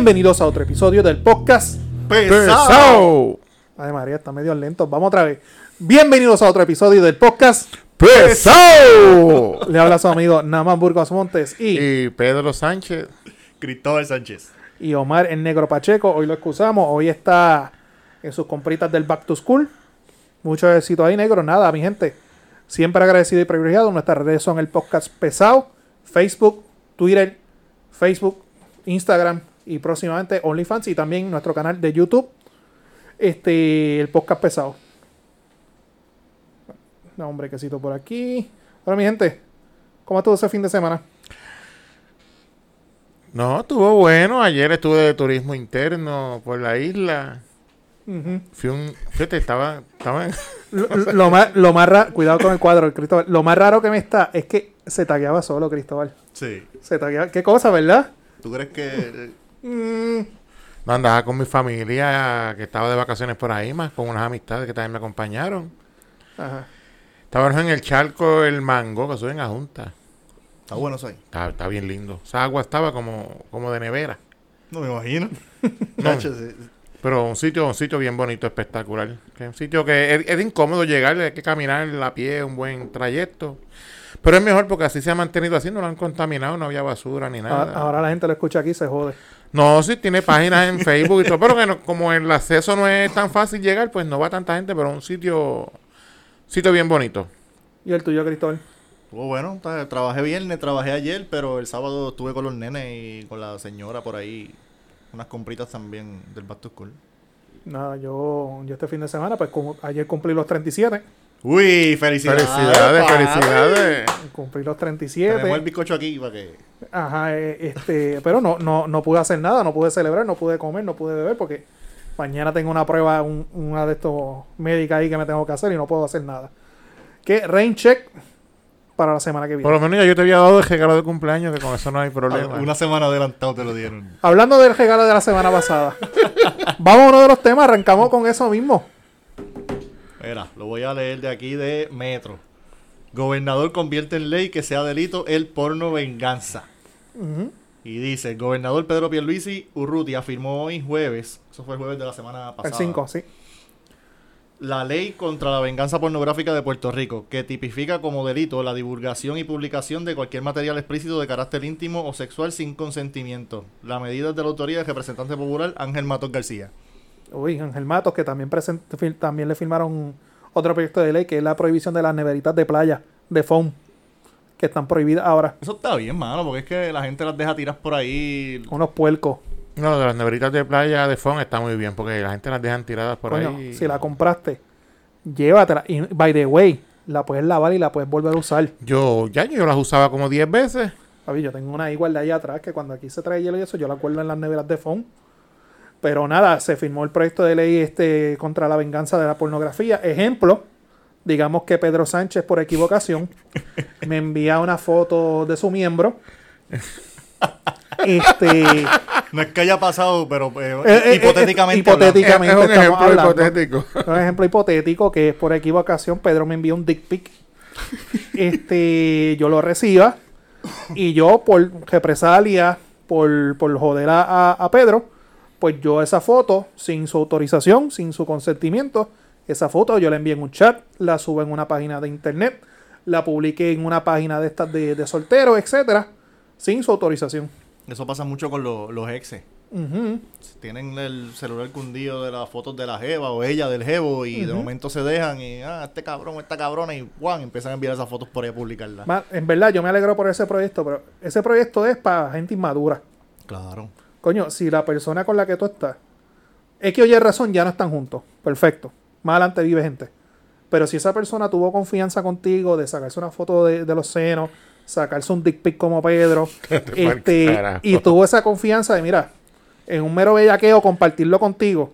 Bienvenidos a otro episodio del podcast. Pesado. Ay, María, está medio lento. Vamos otra vez. Bienvenidos a otro episodio del podcast. Pesado. Le habla su amigo Naman Burgos Montes y, Y Pedro Sánchez. Cristóbal Sánchez. y Omar el Negro Pacheco. Hoy lo excusamos. Hoy está en sus compritas del Back to School. Mucho éxito ahí, negro. Nada, mi gente. Siempre agradecido y privilegiado. Nuestras redes son el podcast pesado, Facebook, Twitter, Facebook, Instagram y próximamente OnlyFans y también nuestro canal de YouTube. Este, el podcast pesado. No, hombre, quesito por aquí. Ahora, mi gente, ¿cómo estuvo ese fin de semana? No, estuvo bueno. Ayer estuve de turismo interno por la isla. Ujú. Fui un. Fíjate, estaba. estaba en- Lo, lo más, lo más raro, cuidado con el cuadro, Cristóbal. Lo más raro que me está es que se tagueaba solo, Cristóbal. Sí. Se tagueaba. ¿Qué cosa, verdad? ¿Tú crees que Mm, no andaba con mi familia, que estaba de vacaciones por ahí, más con unas amistades que también me acompañaron. Ajá. Estábamos en el charco El Mango, que soy en la Junta. está bueno eso ahí? Está, está bien lindo. Esa agua estaba como, como de nevera. No me imagino. No. Pero un sitio, un sitio bien bonito, espectacular. Que un sitio que es, es incómodo llegar, hay que caminar a pie un buen trayecto. Pero es mejor porque así se ha mantenido así, no lo han contaminado, no había basura ni nada. Ahora, ahora la gente lo escucha aquí y se jode. No, sí tiene páginas en Facebook y todo, pero que no- como el acceso no es tan fácil llegar, pues no va tanta gente, pero un sitio, sitio bien bonito. ¿Y el tuyo, Cristóbal? Estuvo bueno. Trabajé viernes, trabajé ayer, pero el sábado estuve con los nenes y con la señora por ahí. Unas compritas también del Back to School. Nada, yo, yo este fin de semana, pues como ayer cumplí los 37. Uy, felicidades. Felicidades, papi. felicidades. Cumplí los Tenemos el 37. bizcocho aquí para que. Ajá, eh, este, pero no, no, no pude hacer nada, no pude celebrar, no pude comer, no pude beber porque mañana tengo una prueba, un- una de estos médicas ahí que me tengo que hacer y no puedo hacer nada. Que rain check para la semana que viene. Por lo menos ya yo te había dado el regalo de cumpleaños, que con eso no hay problema. Una semana adelantado te lo dieron. Hablando del regalo de la semana pasada. Vamos a uno de los temas, arrancamos con eso mismo. Mira, lo voy a leer de aquí de Metro. Gobernador convierte en ley que sea delito el porno venganza. Y dice, el gobernador Pedro Pierluisi Urruti afirmó hoy jueves, eso fue el jueves de la semana El pasada, 5, sí. la ley contra la venganza pornográfica de Puerto Rico, que tipifica como delito la divulgación y publicación de cualquier material explícito de carácter íntimo o sexual sin consentimiento. La medida es de la autoría del representante popular Ángel Matos García. Uy, Ángel Matos, que también, present- fil- también le firmaron otro proyecto de ley, que es la prohibición de las neveritas de playa, de foam, que están prohibidas ahora. Eso está bien, mano, porque es que la gente las deja tiras por ahí. Unos puercos. No, de las neveritas de playa de Fon está muy bien, porque la gente las dejan tiradas por Coño, ahí. si la compraste, llévatela. Y, by the way, la puedes lavar y la puedes volver a usar. Yo, ya yo las usaba como 10 veces. Papi, yo tengo una igual de allá atrás que cuando aquí se trae hielo y eso, yo la acuerdo en las neveras de foam. Pero nada, se firmó el proyecto de ley este contra la venganza de la pornografía. Ejemplo, digamos que Pedro Sánchez por equivocación me envía una foto de su miembro. Este, No es que haya pasado, pero eh, Eh, eh, hipotéticamente. eh, hipotéticamente. es un estamos ejemplo hablando. hipotético. un ejemplo hipotético que es por equivocación Pedro me envía un dick pic. Este, yo lo reciba y yo por represalia, por, por joder a- a Pedro, pues yo esa foto, sin su autorización, sin su consentimiento, esa foto yo la envío en un chat, la subo en una página de internet, la publiqué en una página de estas de, de solteros, etcétera, sin su autorización. Eso pasa mucho con lo- los exes. Ujú. Tienen el celular cundido de las fotos de la jeva o ella del jevo y de momento se dejan y, ah, este cabrón, esta cabrona y, guau, empiezan a enviar esas fotos por ahí a publicarlas. En verdad, yo me alegro por ese proyecto, pero ese proyecto es para gente inmadura. Claro. Coño, si la persona con la que tú estás, es que oye razón, ya no están juntos. Perfecto. Más adelante vive gente. Pero si esa persona tuvo confianza contigo de sacarse una foto de, de los senos, sacarse un dick pic como Pedro, este, y tuvo esa confianza de, mira, en un mero bellaqueo, compartirlo contigo.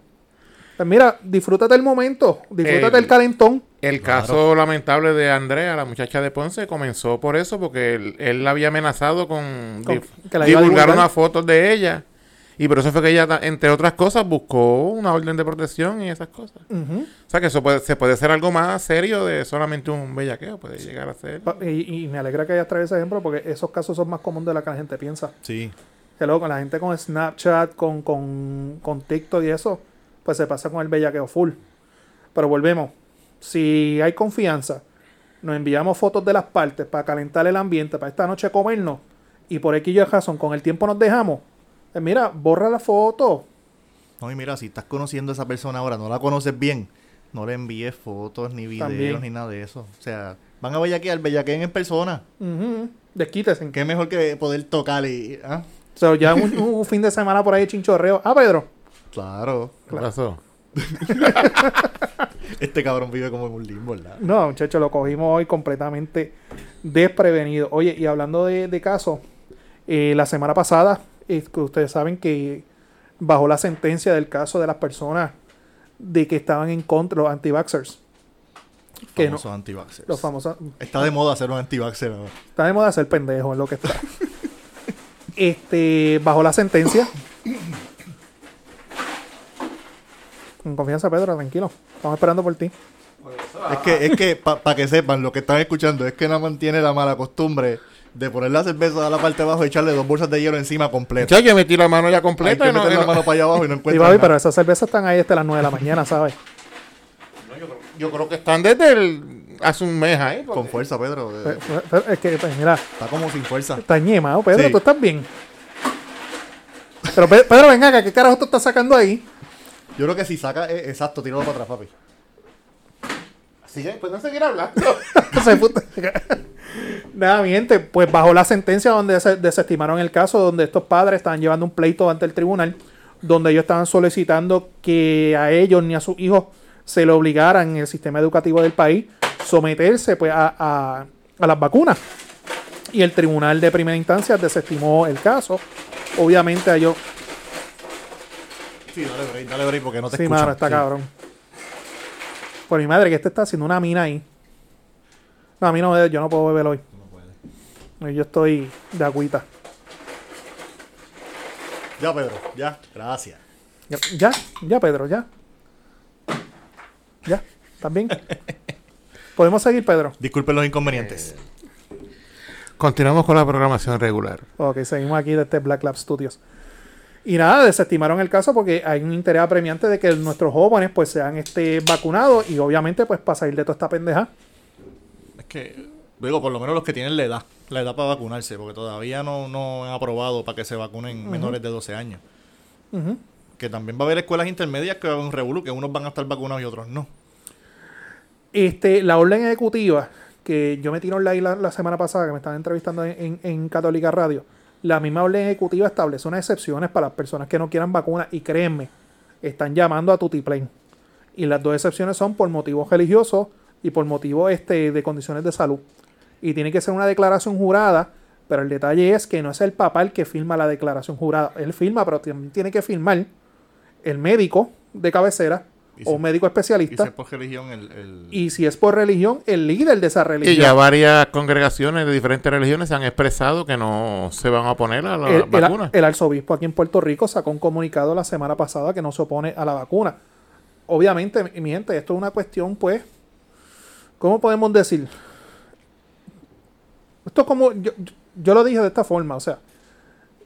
Pues mira, disfrútate el momento, disfrútate El- el calentón. El caso lamentable de Andrea, la muchacha de Ponce, comenzó por eso, porque él, él la había amenazado con, divulgar divulgar. unas fotos de ella. Y por eso fue que ella, entre otras cosas, buscó una orden de protección y esas cosas. O sea que eso puede, se puede hacer algo más serio de solamente un bellaqueo, puede llegar a ser. Y, y me alegra que hayas traído ese ejemplo porque esos casos son más comunes de lo que la gente piensa. Sí. Hello, con la gente con Snapchat, con, con, con TikTok y eso, pues se pasa con el bellaqueo full. Pero volvemos. Si hay confianza, nos enviamos fotos de las partes para calentar el ambiente, para esta noche comernos, y por X y razón con el tiempo nos dejamos, pues mira, borra la foto. No, y mira, si estás conociendo a esa persona ahora, no la conoces bien, no le envíes fotos, ni videos, También. ni nada de eso. O sea, van a bellaquear, bellaqueen en persona. Ujú. Desquítese. Qué mejor que poder tocar y... ¿ah? So, ya un, un fin de semana por ahí chinchorreo. Ah, Pedro. Claro. ¿Qué pasó? Este cabrón vive como en un limbo, ¿verdad? No, muchachos, lo cogimos hoy completamente desprevenido. Oye, y hablando de, de casos, eh, la semana pasada, eh, que ustedes saben que bajó la sentencia del caso de las personas de que estaban en contra, los anti-vaxxers. Que no, Famosos anti-vaxxers. los famosos. Está de moda ser un anti-vaxxer ahora. Está de moda ser pendejo, es lo que está. este, bajó la sentencia. Con confianza, Pedro, tranquilo. Estamos esperando por ti. Es que, es que para que sepan, lo que están escuchando, es que no mantiene la mala costumbre de poner la cerveza a la parte de abajo y echarle dos bolsas de hielo encima completa. Ya, yo metí la mano ya Hay completa. que y no- meter y la no- mano para allá abajo y no encuentran papi, nada. pero esas cervezas están ahí hasta las 9 de la mañana, ¿sabes? Yo creo que están desde el, hace un mes ahí. porque- Con fuerza, Pedro. Pero- pero- pero es que, pues, mira, Está como sin fuerza. está ñemado, Pedro, Sí. tú estás bien. Pero Pe- Pedro, venga acá, ¿qué carajo tú estás sacando ahí? Yo creo que si saca, eh, exacto, tíralo para atrás, papi. Así ya, pueden seguir hablando. Nada, mi gente, pues bajo la sentencia donde se desestimaron el caso, donde estos padres estaban llevando un pleito ante el tribunal, donde ellos estaban solicitando que a ellos ni a sus hijos se le obligaran en el sistema educativo del país someterse pues a, a- a las vacunas. Y el tribunal de primera instancia desestimó el caso. Obviamente a ellos, Sí, dale break, dale break porque no te sí, mano, está Sí. cabrón. Por mi madre, que este está haciendo una mina ahí. No, a mí no, yo no puedo beber hoy. No puede. Yo estoy de agüita. Ya, Pedro, ya. Gracias. Ya, ya, ya, Pedro, ya. Ya, también. Podemos seguir, Pedro. Disculpen los inconvenientes. Continuamos con la programación regular. Ok, seguimos aquí de este Black Lab Studios. Y nada, desestimaron el caso porque hay un interés apremiante de que nuestros jóvenes pues sean este, vacunados y obviamente pues para salir de toda esta pendeja. Es que, digo, por lo menos los que tienen la edad, la edad para vacunarse, porque todavía no, no han aprobado para que se vacunen menores de 12 años. Que también va a haber escuelas intermedias que va a un revolú, que unos van a estar vacunados y otros no. Este, la orden ejecutiva que yo me tiré online la, la semana pasada, que me estaban entrevistando en, en- en Católica Radio, la misma orden ejecutiva establece unas excepciones para las personas que no quieran vacuna y créanme, están llamando a Tutiplén. Y las dos excepciones son por motivos religiosos y por motivos este, de condiciones de salud. Y tiene que ser una declaración jurada, pero el detalle es que no es el papá el que firma la declaración jurada. Él firma, pero también tiene que firmar el médico de cabecera o si- un médico Y especialista. si es por religión, el... el- Y si es por religión, el líder de esa religión. Y ya varias congregaciones de diferentes religiones se han expresado que no se van a oponer a la el, vacuna. el arzobispo aquí en Puerto Rico sacó un comunicado la semana pasada que no se opone a la vacuna. Obviamente, mi- gente, esto es una cuestión, pues, ¿cómo podemos decir? Esto es como, yo, yo- yo lo dije de esta forma, o sea,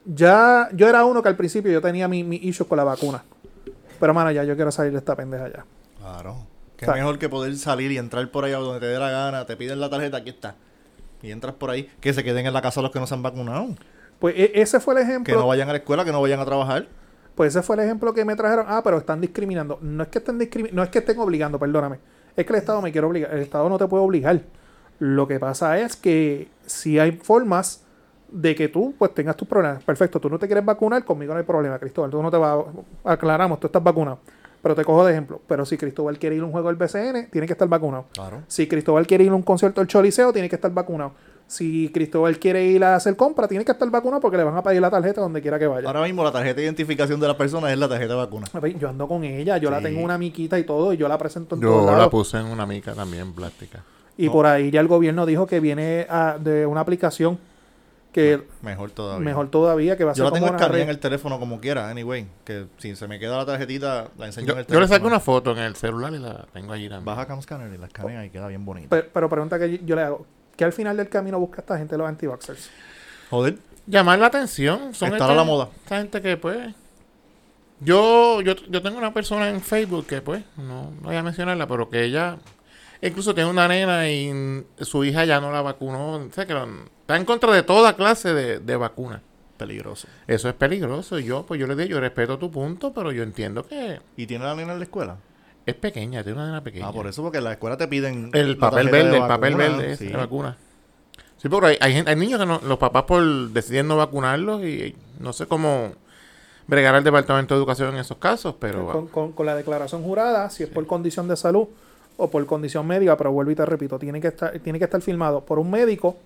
ya yo era uno que al principio yo tenía mi, mi issue con la vacuna. Pero, mano, ya yo quiero salir de esta pendeja ya. Claro. Qué sea- mejor que poder salir y entrar por allá donde te dé la gana, te piden la tarjeta, aquí está. Y entras por ahí, que se queden en la casa los que no se han vacunado. Pues e- ese fue el Que ejemplo. no vayan a la escuela, que no vayan a trabajar. Pues ese fue el ejemplo que me trajeron. Ah, pero están discriminando. No es que estén discrimi- no es que estén obligando, perdóname. Es que el Estado me quiere obligar. El Estado no te puede obligar. Lo que pasa es que si hay formas de que tú pues tengas tus problemas. Perfecto, tú no te quieres vacunar, conmigo no hay problema, Cristóbal. Tú no te vas a... Aclaramos, tú estás vacunado. Pero te cojo de ejemplo. Pero si Cristóbal quiere ir a un juego del BCN, tiene que estar vacunado. Claro. Si Cristóbal quiere ir a un concierto del Choliseo, tiene que estar vacunado. Si Cristóbal quiere ir a hacer compra, tiene que estar vacunado porque le van a pedir la tarjeta donde quiera que vaya. Ahora mismo la tarjeta de identificación de la persona es la tarjeta de vacuna. Yo ando con ella, yo la tengo una miquita y todo, y yo la presento en Yo la puse en una mica también plástica. Y por ahí ya el gobierno dijo que viene a- de una aplicación que Mejor todavía. mejor todavía, que va a Yo ser la tengo escaneada en el teléfono como quiera, anyway. Que si se me queda la tarjetita, la enseño Yo, en el yo teléfono. le saco una foto en el celular y la tengo allí también. Baja Cam Scanner y la escanea y queda bien bonita. Pero, pero pregunta que yo, yo le hago, ¿qué al final del camino busca esta gente los anti-vaxxers? Joder. llamar la atención. Son Estar a la moda. Esta gente que, pues. Yo, yo, yo tengo una persona en Facebook que, pues, no, no voy a mencionarla, pero que ella incluso tiene una nena y su hija ya no la vacunó. O sea, que lo- está en contra de toda clase de, de vacunas. Peligroso. Eso es peligroso. Yo, pues, yo le digo, yo respeto tu punto, pero yo entiendo que ¿Y tiene la nena en la escuela? es pequeña, tiene una nena pequeña. Ah, por eso, porque en la escuela te piden... El la papel verde, el papel verde, sí. de vacuna. Sí, pero hay, hay, gente- hay niños que no, los papás por deciden no vacunarlos y no sé cómo bregar al Departamento de Educación en esos casos, pero con, con- con la declaración jurada, si es por condición de salud o por condición médica, pero vuelvo y te repito, tiene que estar, tiene que estar firmado por un médico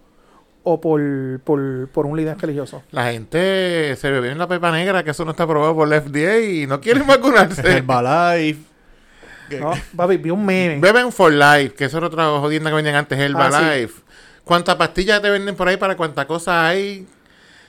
o por, por, por un líder religioso. la gente se bebió en la pepa negra que eso no está aprobado por la FDA y no quieren vacunarse. Herbalife. ¿no? Papi, vi un meme. Beben for life, que eso era otra jodienda que vendían antes, Herbalife. ¿Cuántas pastillas te venden por ahí para cuántas cosas hay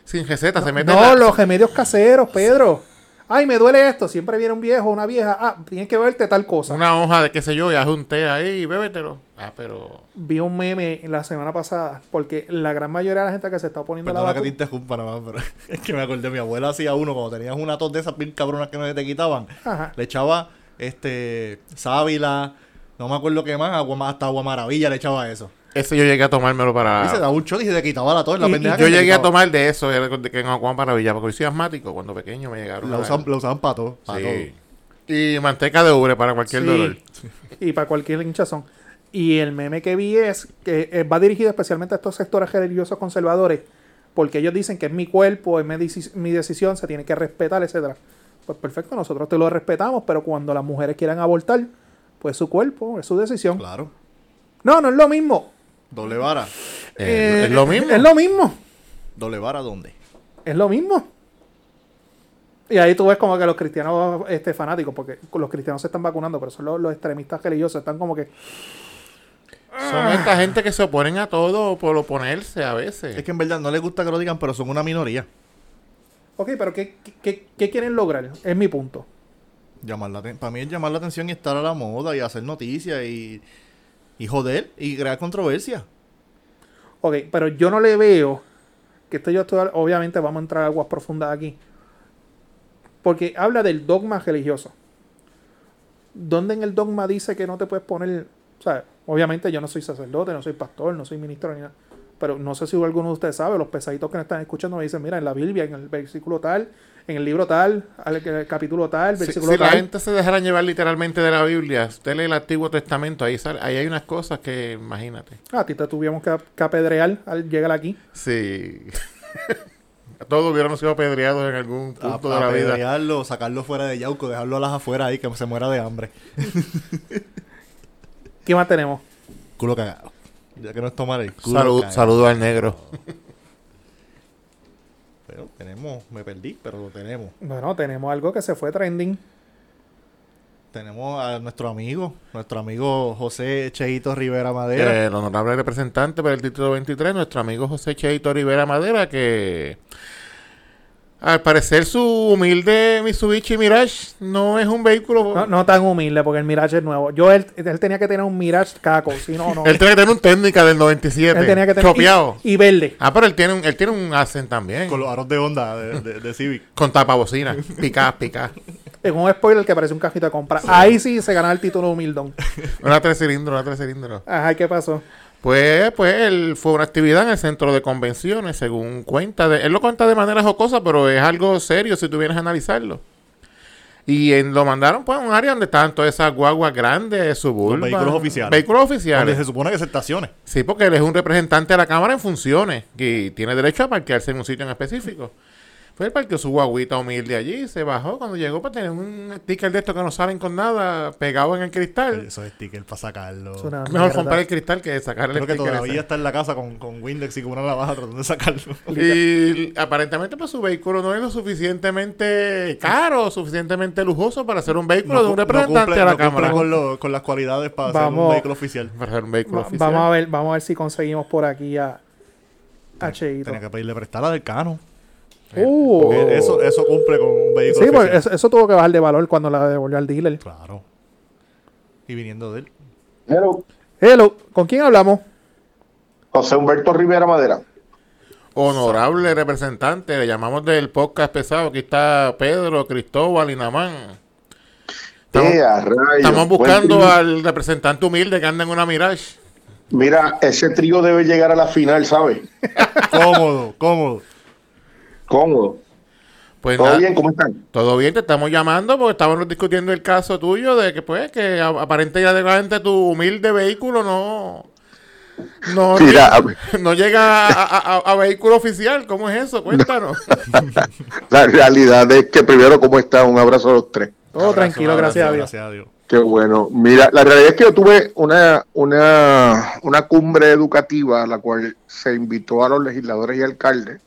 sin receta? se meten No, la- los remedios caseros, Pedro. Ay, me duele esto. Siempre viene un viejo o una vieja. Ah, tienes que verte tal cosa. una hoja de qué sé yo y haz un té ahí y bébetelo. Ah, pero... Vi un meme la semana pasada porque la gran mayoría de la gente que se está poniendo la Perdona que te vacuna. interrumpa nada más, pero es que me acordé, mi abuela hacía uno cuando tenías una tos de esas bien cabronas que no te quitaban. Ajá. Le echaba este sábila, no me acuerdo qué más, agua, hasta agua maravilla le echaba eso. Ese yo llegué a tomármelo para... Y se daba un shot y se te quitaba la tos, la pendeja Yo llegué a tomar de eso, era de que en Juan Maravilla, porque yo soy asmático. Cuando pequeño me llegaron La a usaban, dar. la usaban para todo. pa' Sí. Y manteca de ubre para cualquier Sí. dolor. Y para cualquier hinchazón. Y el meme que vi es que eh, va dirigido especialmente a estos sectores religiosos conservadores, porque ellos dicen que es mi cuerpo, es mi, deci- mi decisión, se tiene que respetar, etcétera. Pues perfecto, nosotros te lo respetamos, pero cuando las mujeres quieran abortar, pues su cuerpo, es su decisión. todo. Claro. No, no es lo mismo. Doble vara. Eh, Eh, es lo mismo. Es lo mismo. ¿Doble vara dónde? Es lo mismo. Y ahí tú ves como que los cristianos este, fanáticos, porque los cristianos se están vacunando, pero son los, los extremistas religiosos, están como que... Son esta gente que se oponen a todo por oponerse a veces. Es que en verdad no les gusta que lo digan, pero son una minoría. Ok, pero ¿qué, qué, qué quieren lograr? Es mi punto. Llamar la para mí es llamar la atención y estar a la moda y hacer noticias y, y joder y crear controversia. Ok, pero yo no le veo que esto yo estoy, obviamente vamos a entrar a aguas profundas aquí. Porque habla del dogma religioso. ¿Dónde en el dogma dice que no te puedes poner, o sea, obviamente yo no soy sacerdote, no soy pastor, no soy ministro ni nada, pero no sé si alguno de ustedes sabe, los pesaditos que me están escuchando me dicen, mira, en la Biblia, en el versículo tal, en el libro tal, al el capítulo tal, Si, versículo si la tal. gente se dejara llevar literalmente de la Biblia, usted lee el Antiguo Testamento, ahí, sale- ahí hay unas cosas que, imagínate. Ah, a ti te tuvimos que, que apedrear al llegar aquí. Sí. Todos hubiéramos sido apedreados en algún A, punto de la vida. apedrearlo, sacarlo fuera de Yauco, dejarlo a las afueras ahí que se muera de hambre. ¿Qué más tenemos? Culo cagado. Ya que no es tomar el culo Salud, saludo al negro. Pero tenemos, me perdí, pero lo tenemos. Bueno, tenemos algo que se fue trending. Tenemos a nuestro amigo, nuestro amigo José Cheito Rivera Madera. El honorable representante por el título 23, nuestro amigo José Cheito Rivera Madera, que al parecer su humilde Mitsubishi Mirage no es un vehículo. No, no tan humilde, porque el Mirage es nuevo. Yo, él, él tenía que tener un Mirage caco, si no, no. Él tiene que tener un técnica del 97. Él tenía que tener. chopeado. Y, y verde. Ah, pero él tiene un, él tiene un Accent también. Con los aros de onda de, de, de Civic. Con tapabocina. Picá, picá. En un spoiler que parece un cajito de compra. Ahí sí se gana el título humildón. Una tres cilindros, una tres cilindros. Ajá, ¿qué pasó? Pues, pues, él fue una actividad en el centro de convenciones, según cuenta. De, él lo cuenta de manera jocosa, pero es algo serio si tú vienes a analizarlo. Y en- lo mandaron pues a un área donde estaban todas esas guaguas grandes, suburban. Los vehículos oficiales. Vehículos Donde oficiales. se supone que se estacione. Sí, porque él es un representante de la Cámara en funciones y tiene derecho a parquearse en un sitio en específico. Fue el parqueó su guaguita humilde allí, se bajó. Cuando llegó, pues tenía un sticker de estos que no salen con nada pegado en el cristal. Esos stickers para sacarlo. Es Mejor mierda. comprar el cristal que sacar el Creo que sticker todavía ese. está en la casa con, con Windex y con una navaja tratando de sacarlo. Y aparentemente pues su vehículo no es lo suficientemente caro, suficientemente lujoso para ser un vehículo de un representante cumple- de la no Cámara. con, lo- con las cualidades para ser Vamos. un vehículo oficial. Para ser un vehículo Va- oficial. vamos a ver, vamos a ver si conseguimos por aquí a, a Cheito. Tenía que pedirle prestar la del Cano. Uh, Porque eso, eso cumple con un vehículo sí, pues eso, eso tuvo que bajar de valor cuando la devolvió al dealer. Claro. Y viniendo de él. Hello, Hello, ¿con quién hablamos? José Humberto Rivera Madera. honorable representante. Le llamamos del podcast pesado. Aquí está Pedro, Cristóbal y Namán. Estamos, Eh, estamos buscando al representante humilde que anda en una Mirage. Mira, ese trío debe llegar a la final, ¿sabes? Cómodo, cómodo. Cómodo. Pues ¿Todo nada, bien? ¿Cómo están? todo bien, te estamos llamando porque estábamos discutiendo el caso tuyo de que pues que aparentemente tu humilde vehículo no no, Mira, llega, no llega a, a- a- a vehículo oficial. ¿Cómo es eso? Cuéntanos. La realidad es que primero, ¿cómo están? Un abrazo a los tres. Todo tranquilo, gracias a Dios. Gracias a Dios. Qué bueno. Mira, la realidad es que yo tuve una, una, una cumbre educativa a la cual se invitó a los legisladores y alcaldes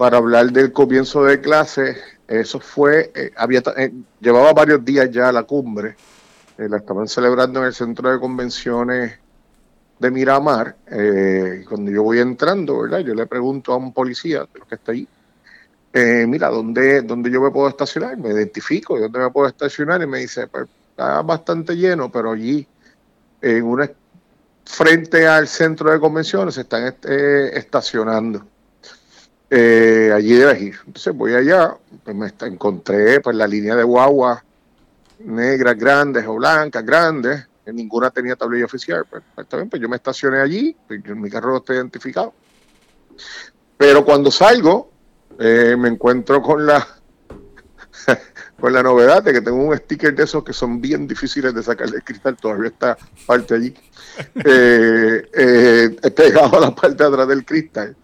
para hablar del comienzo de clases. Eso fue, eh, había, eh, llevaba varios días ya la cumbre. Eh, la estaban celebrando en el centro de convenciones de Miramar. Cuando yo voy entrando, ¿verdad? Yo le pregunto a un policía que está ahí, mira, ¿dónde, ¿dónde yo me puedo estacionar? Me identifico, ¿dónde me puedo estacionar? Y me dice, pues está bastante lleno, pero allí, en una frente al centro de convenciones, se están estacionando. Eh, allí debes ir. Entonces voy allá, pues me encontré pues la línea de guagua negras grandes o blancas grandes, que ninguna tenía tablilla oficial. Pues, pues, pues yo me estacioné allí, pues, mi carro está identificado. Pero cuando salgo, eh, me encuentro con la con la novedad de que tengo un sticker de esos que son bien difíciles de sacar del cristal, todavía está parte allí, eh, eh, pegado a la parte de atrás del cristal.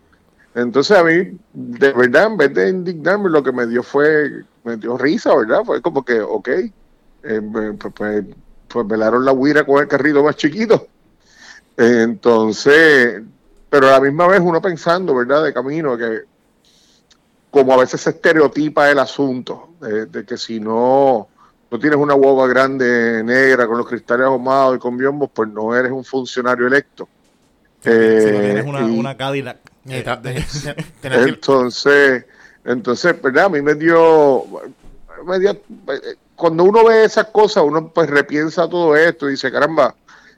Entonces a mí, de verdad, en vez de indignarme, lo que me dio fue, me dio risa, ¿verdad? Fue como que, ok, eh, pues, pues, pues velaron la huira con el carrito más chiquito. Entonces, pero a la misma vez uno pensando, ¿verdad? De camino, que como a veces se estereotipa el asunto, de, de que si no, no tienes una guagua grande negra con los cristales ahumados y con biombos, pues no eres un funcionario electo. si no Eh, tienes una, y- una Cadillac. Eh, que- entonces, entonces, ¿verdad? A mí me dio, me dio- eh, cuando uno ve esas cosas, uno pues repiensa todo esto y dice, caramba,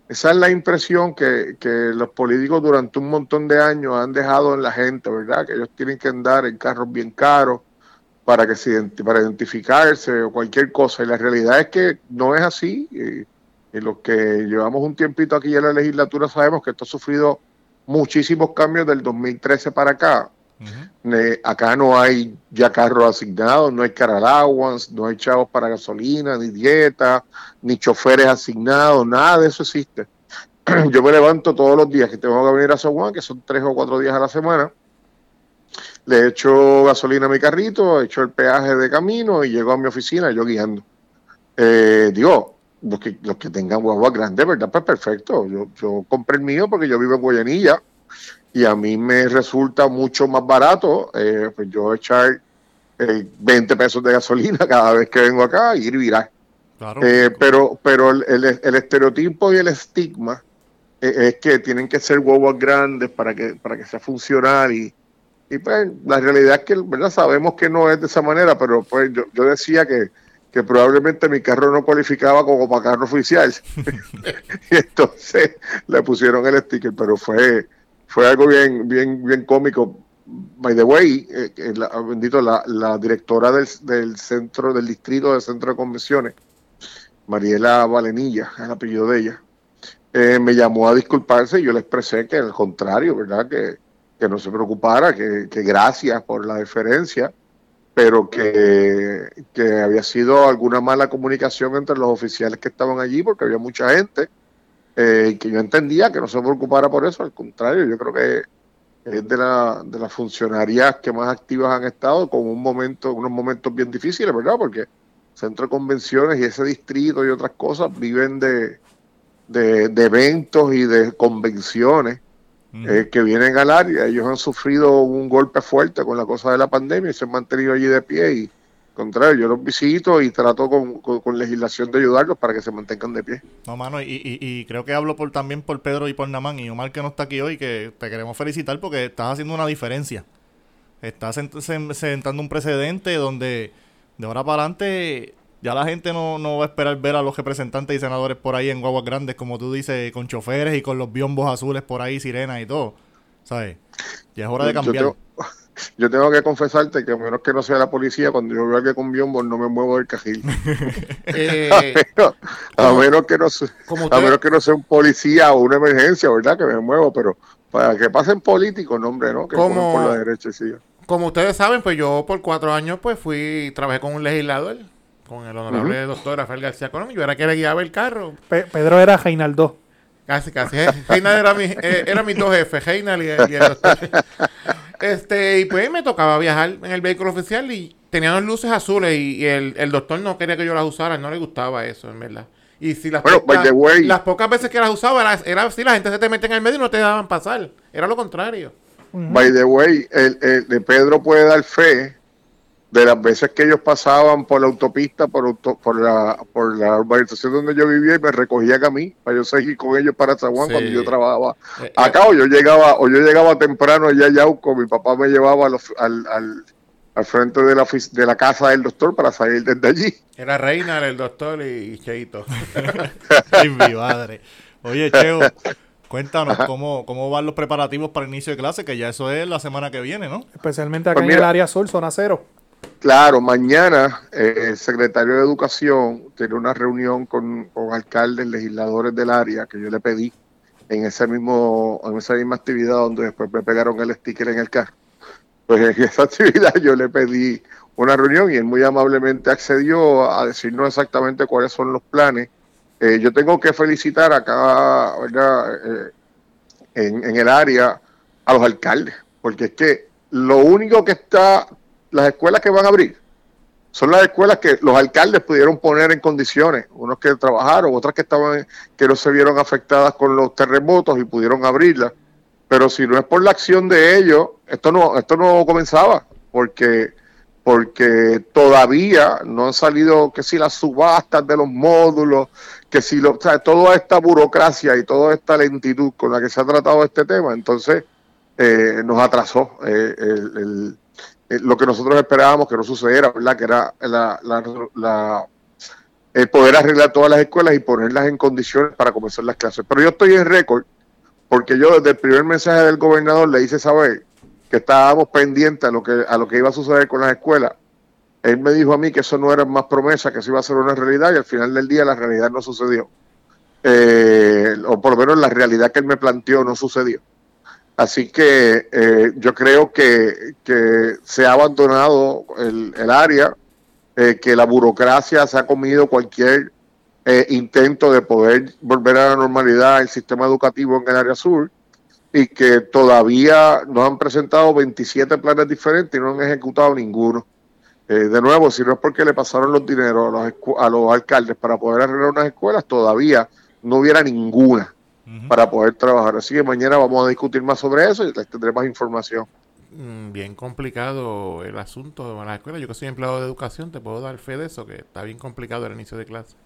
esa es la impresión que, que los políticos durante un montón de años han dejado en la gente, ¿verdad? Que ellos tienen que andar en carros bien caros para que se para identificarse o cualquier cosa. Y la realidad es que no es así. Y, y los que llevamos un tiempito aquí en la legislatura sabemos que esto ha sufrido muchísimos cambios del 2013 para acá. Acá no hay ya carros asignados, no hay car allowance, no hay chavos para gasolina, ni dieta, ni choferes asignados, nada de eso existe. Yo me levanto todos los días que tengo que venir a San Juan, que son tres o cuatro días a la semana, le echo gasolina a mi carrito, echo el peaje de camino y llego a mi oficina yo guiando. Eh, digo, los que, los que tengan guaguas grandes, ¿verdad? Pues perfecto. Yo, yo compré el mío porque yo vivo en Guayanilla y a mí me resulta mucho más barato eh, pues yo echar eh, 20 pesos de gasolina cada vez que vengo acá y ir y virar. Claro. Eh, pero pero el, el- el estereotipo y el estigma eh, es que tienen que ser guaguas grandes para que para que sea funcional y, y pues la realidad es que ¿verdad? sabemos que no es de esa manera, pero pues yo, yo decía que, que probablemente mi carro no cualificaba como para carro oficial. y entonces le pusieron el sticker, pero fue fue algo bien bien bien cómico. By the way, eh, eh, la, bendito, la, la directora del, del centro, del distrito del centro de convenciones, Mariela Valenilla, es el apellido de ella, eh, me llamó a disculparse y yo le expresé que al contrario, ¿verdad? Que, que no se preocupara, que, que gracias por la deferencia, pero que, que había sido alguna mala comunicación entre los oficiales que estaban allí, porque había mucha gente, eh, que yo entendía que no se preocupara por eso, al contrario, yo creo que es de, la, de las funcionarias que más activas han estado con un momento, unos momentos bien difíciles, ¿verdad? Porque centro de convenciones y ese distrito y otras cosas viven de, de eventos y de convenciones Eh, que vienen al área. Ellos han sufrido un golpe fuerte con la cosa de la pandemia y se han mantenido allí de pie. Y, contrario, yo los visito y trato con, con- con legislación de ayudarlos para que se mantengan de pie. No, mano, y, y- y creo que hablo por también por Pedro y por Namán y Omar que no está aquí hoy, que te queremos felicitar porque estás haciendo una diferencia. Estás sent- sen- sentando un precedente donde de ahora para adelante ya la gente no, no va a esperar ver a los representantes y senadores por ahí en guaguas grandes, como tú dices, con choferes y con los biombos azules por ahí, sirenas y todo. ¿Sabes? Ya es hora de Yo cambiar. tengo, yo tengo que confesarte que a menos que no sea la policía, cuando yo veo a alguien con biombo no me muevo del cajil. Eh, a como- menos que no sea, como a menos que no sea un policía o una emergencia, ¿verdad? Que me muevo, pero para que pasen políticos, no, hombre, ¿no? Que ¿Cómo? corran por la derecha y sigan. Como ustedes saben, pues yo por cuatro años pues fui, trabajé con un legislador, con el honorable doctor Rafael García Colón. Yo era que le guiaba el carro. Pe- Pedro era Reinaldo. Casi, casi. Reinald era mi, eh, era mis dos jefes, Reinald y el, y el doctor. Este, y pues me tocaba viajar en el vehículo oficial y tenían luces azules y, y el, el doctor no quería que yo las usara, no le gustaba eso, en verdad. Y si las, Bueno, by the way- las pocas veces que las usaba era, era así, la gente se te mete en el medio y no te daban pasar. Era lo contrario. By the way, el, el- de Pedro puede dar fe de las veces que ellos pasaban por la autopista, por, auto- por, la, por la urbanización donde yo vivía y me recogían a mí para yo seguir con ellos para San Juan Sí. cuando yo trabajaba. Eh, Acá o yo llegaba o yo llegaba temprano allá a Yauco, mi papá me llevaba a los- al, al, al frente de la, de la casa del doctor para salir desde allí. Era Reinald, el doctor y, y Cheito. Ay, mi madre. Oye, Cheo, cuéntanos cómo, cómo van los preparativos para el inicio de clase, que ya eso es la semana que viene, ¿no? Especialmente acá Pues en mira. el área sur, zona cero. Claro, mañana eh, el secretario de Educación tiene una reunión con, con alcaldes, legisladores del área que yo le pedí en ese mismo, en esa misma actividad donde después me pegaron el sticker en el carro. Pues en esa actividad yo le pedí una reunión y él muy amablemente accedió a decirnos exactamente cuáles son los planes. Eh, yo tengo que felicitar acá. Eh, en el área a los alcaldes, porque es que lo único que está, las escuelas que van a abrir, son las escuelas que los alcaldes pudieron poner en condiciones, unos que trabajaron, otras que estaban, que no se vieron afectadas con los terremotos y pudieron abrirlas. Pero si no es por la acción de ellos, esto no, esto no comenzaba, porque, porque todavía no han salido que si las subastas de los módulos, que si lo, o toda esta burocracia y toda esta lentitud con la que se ha tratado este tema, entonces eh, nos atrasó eh, el- el- lo que nosotros esperábamos que no sucediera, ¿verdad? Que era la- el poder arreglar todas las escuelas y ponerlas en condiciones para comenzar las clases. Pero yo estoy en récord porque yo desde el primer mensaje del gobernador le hice saber que estábamos pendientes a lo que a lo que iba a suceder con las escuelas. Él me dijo a mí que eso no era más promesa, que eso iba a ser una realidad y al final del día la realidad no sucedió. Eh, o por lo menos la realidad que él me planteó no sucedió. Así que eh, yo creo que, que se ha abandonado el, el área, eh, que la burocracia se ha comido cualquier eh, intento de poder volver a la normalidad el sistema educativo en el área sur y que todavía nos han presentado 27 planes diferentes y no han ejecutado ninguno. Eh, de nuevo, si no es porque le pasaron los dineros a los, a los alcaldes para poder arreglar unas escuelas, todavía no hubiera ninguna Para poder trabajar. Así que mañana vamos a discutir más sobre eso y les tendré más información. Mm, Bien complicado el asunto de la escuela. Yo que soy empleado de educación, te puedo dar fe de eso, que está bien complicado el inicio de clase.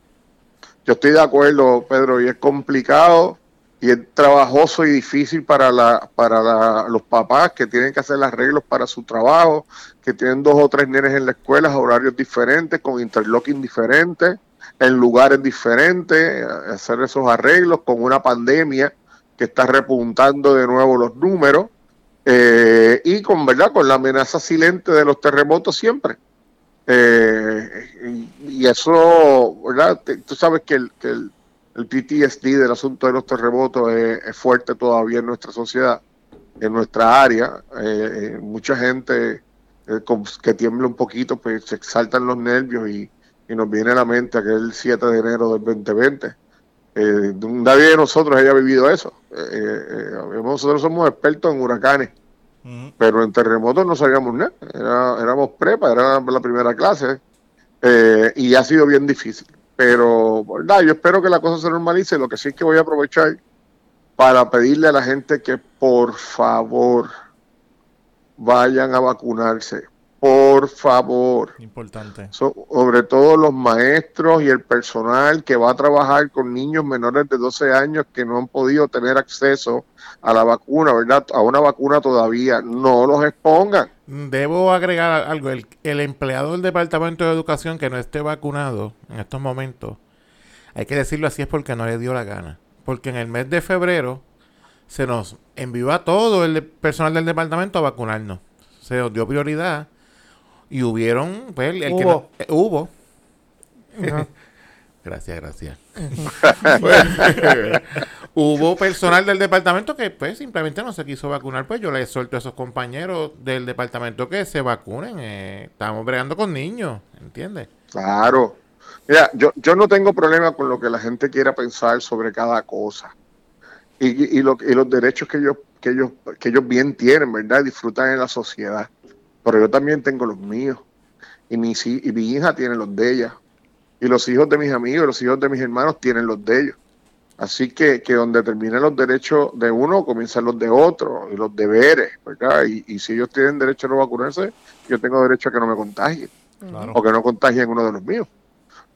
Yo estoy de acuerdo, Pedro, y es complicado y es trabajoso y difícil para, la, para la- los papás que tienen que hacer arreglos para su trabajo, que tienen dos o tres nenes en la escuela, horarios diferentes, con interlocking diferentes, en lugares diferentes, hacer esos arreglos con una pandemia que está repuntando de nuevo los números eh, y con verdad con la amenaza silente de los terremotos siempre. Eh, y, eso, ¿verdad? Tú sabes que el, que el, el PTSD del asunto de los terremotos es, fuerte todavía en nuestra sociedad, en nuestra área. Eh, eh, mucha gente que tiembla un poquito, pues se exaltan los nervios y, y nos viene a la mente aquel 7 de enero del 2020. Eh, nadie de nosotros haya vivido eso. Eh, eh, nosotros somos expertos en huracanes pero en terremotos no sabíamos nada. Era- éramos prepa, era la primera clase y ha sido bien difícil. Pero, ¿verdad? Yo espero que la cosa se normalice. Lo que sí es que voy a aprovechar para pedirle a la gente que por favor vayan a vacunarse. Por favor. Importante. So- sobre todo los maestros y el personal que va a trabajar con niños menores de 12 años que no han podido tener acceso a la vacuna, ¿verdad? A una vacuna todavía. No los expongan. Debo agregar algo. El, el empleado del Departamento de Educación que no esté vacunado en estos momentos, hay que decirlo así, es porque no le dio la gana. Porque en el mes de febrero se nos envió a todo el personal del departamento a vacunarnos. Se nos dio prioridad y hubieron, pues, el, el que Hubo. no- eh, hubo. Ajá. Gracias, gracias. Pues, hubo personal del departamento que pues simplemente no se quiso vacunar. Pues yo le exhorto a esos compañeros del departamento que se vacunen. eh, estamos bregando con niños, ¿entiendes? Claro. Mira, yo, yo no tengo problema con lo que la gente quiera pensar sobre cada cosa. Y, y, y lo- y los derechos que ellos, que, ellos, que ellos bien tienen, ¿verdad? Disfrutan en la sociedad. Pero yo también tengo los míos. Y mi, hi- y mi hija tiene los de ella. Y los hijos de mis amigos, los hijos de mis hermanos tienen los de ellos. Así que, que donde terminan los derechos de uno, comienzan los de otro, y los deberes, ¿verdad? Y, y si ellos tienen derecho a no vacunarse, yo tengo derecho a que no me contagien Claro. o que no contagien uno de los míos.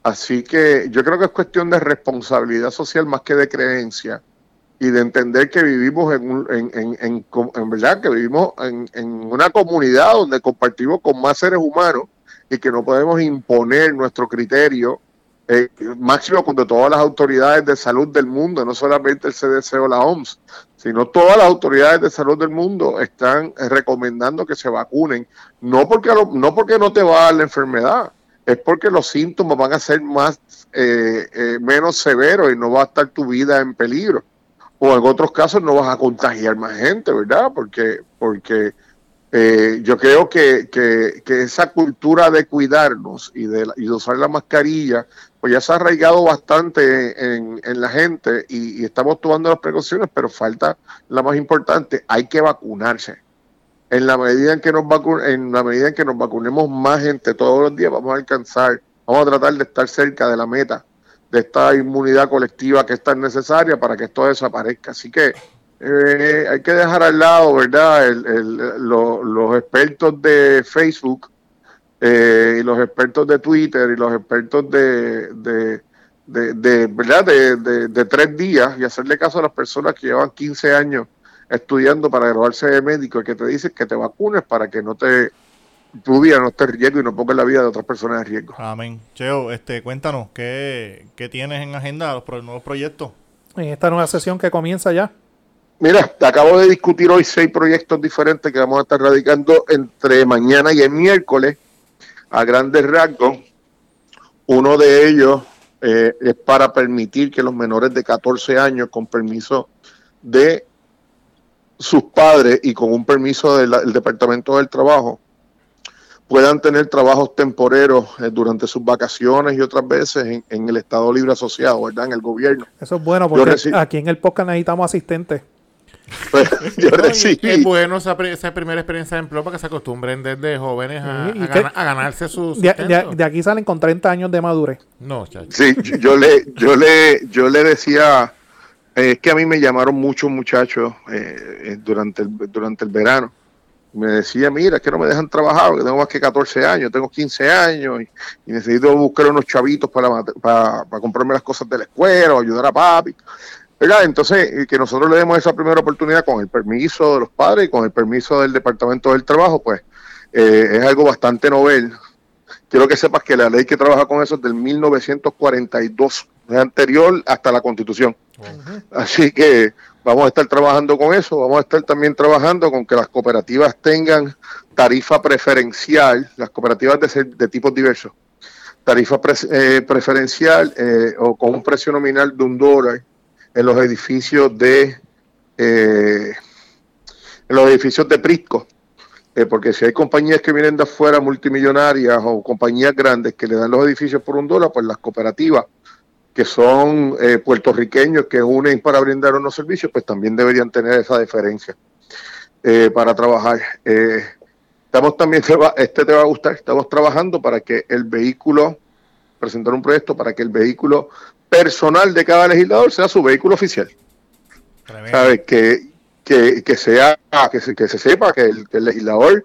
Así que yo creo que es cuestión de responsabilidad social más que de creencia y de entender que vivimos en, un- en, en, en, en verdad, que vivimos en, en una comunidad donde compartimos con más seres humanos y que no podemos imponer nuestro criterio, eh, máximo cuando todas las autoridades de salud del mundo, no solamente el CDC o la OMS, sino todas las autoridades de salud del mundo están recomendando que se vacunen, no porque, no porque no te va a dar la enfermedad, es porque los síntomas van a ser más eh, eh, menos severos y no va a estar tu vida en peligro. O en otros casos no vas a contagiar más gente, ¿verdad? Porque, porque eh, yo creo que, que, esa cultura de cuidarnos y de, y de usar la mascarilla, pues ya se ha arraigado bastante en, la gente y, y estamos tomando las precauciones, pero falta la más importante, hay que vacunarse. En la medida en que nos vacu- en la medida en que nos vacunemos más gente todos los días, vamos a alcanzar, vamos a tratar de estar cerca de la meta de esta inmunidad colectiva que es tan necesaria para que esto desaparezca. Así que eh, hay que dejar al lado, ¿verdad? El- el- lo- los expertos de Facebook eh, y los expertos de Twitter y los expertos de, de, de, ¿verdad? De tres días y hacerle caso a las personas que llevan 15 años estudiando para graduarse de médico y que te dicen que te vacunes para que no te tu vida no esté en riesgo y no pongas la vida de otras personas en riesgo. Amén. Cheo, este, cuéntanos, ¿qué, qué tienes en agenda los pro- nuevos proyectos? En esta nueva sesión que comienza ya. Mira, te acabo de discutir hoy seis proyectos diferentes que vamos a estar radicando entre mañana y el miércoles a grandes rasgos. Uno de ellos eh, es para permitir que los menores de 14 años, con permiso de sus padres y con un permiso del del Departamento del Trabajo, puedan tener trabajos temporeros eh, durante sus vacaciones y otras veces en, en el Estado Libre Asociado, ¿verdad? En el gobierno. Eso es bueno porque aquí en el podcast necesitamos asistentes. Pues, yo No, y recibí. es bueno esa, pri- esa primera experiencia de empleo para que se acostumbren desde jóvenes a, Sí, y a que- gana- a ganarse su De, de- sustento. de aquí salen con 30 años de madurez. No, chacho. Sí, yo, yo le, yo le, yo le decía, eh, es que a mí me llamaron muchos muchachos eh, eh, durante el, durante el verano. Me decía, mira, es que no me dejan trabajar, porque tengo más que 14 años, tengo 15 años y, y necesito buscar unos chavitos para, para comprarme las cosas de la escuela o ayudar a papi. ¿Verdad? Entonces, eh, que nosotros le demos esa primera oportunidad con el permiso de los padres y con el permiso del Departamento del Trabajo, pues eh, es algo bastante novel. Quiero que sepas que la ley que trabaja con eso es del 1942, es anterior hasta la Constitución. Así que vamos a estar trabajando con eso, vamos a estar también trabajando con que las cooperativas tengan tarifa preferencial, las cooperativas de, de tipos diversos, tarifa eh, preferencial eh, o con un precio nominal de un dólar en los edificios de eh, en los edificios de Prisco. Eh, porque si hay compañías que vienen de afuera multimillonarias o compañías grandes que le dan los edificios por un dólar, pues las cooperativas que son eh, puertorriqueños que unen para brindar unos servicios, pues también deberían tener esa diferencia eh, para trabajar. Eh, estamos también, te va- este te va a gustar, estamos trabajando para que el vehículo, presentar un proyecto para que el vehículo personal de cada legislador sea su vehículo oficial. ¿sabes? Que, que, que sea, que se, que se sepa que el, que el legislador,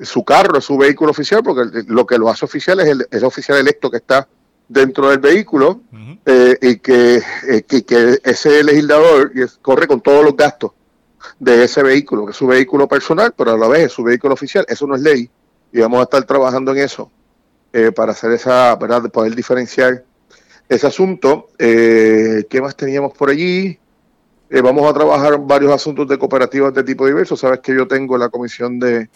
su carro es su vehículo oficial, porque lo que lo hace oficial es el, el oficial electo que está dentro del vehículo eh, y que, eh, que, que ese legislador corre con todos los gastos de ese vehículo, que es su vehículo personal, pero a la vez es su vehículo oficial. Eso no es ley y vamos a estar trabajando en eso eh, para hacer esa, ¿verdad? De poder diferenciar ese asunto. Eh, ¿Qué más teníamos por allí? Vamos a trabajar varios asuntos de cooperativas de tipo diverso. Sabes que yo tengo la comisión de,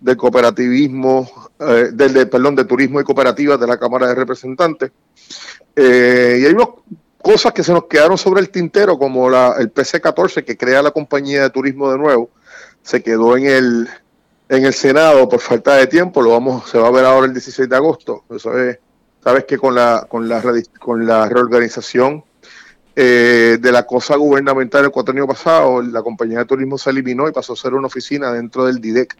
de cooperativismo, eh, del, de, perdón, de turismo y cooperativas de la Cámara de Representantes. Eh, y hay unas cosas que se nos quedaron sobre el tintero, como la, el PC-14 que crea la compañía de turismo de nuevo, se quedó en el, en el Senado por falta de tiempo, lo vamos, se va a ver ahora el 16 de agosto. Eso es, sabes que con la, con la, con la reorganización eh, de la cosa gubernamental el cuatro años pasado, la compañía de turismo se eliminó y pasó a ser una oficina dentro del DIDEC,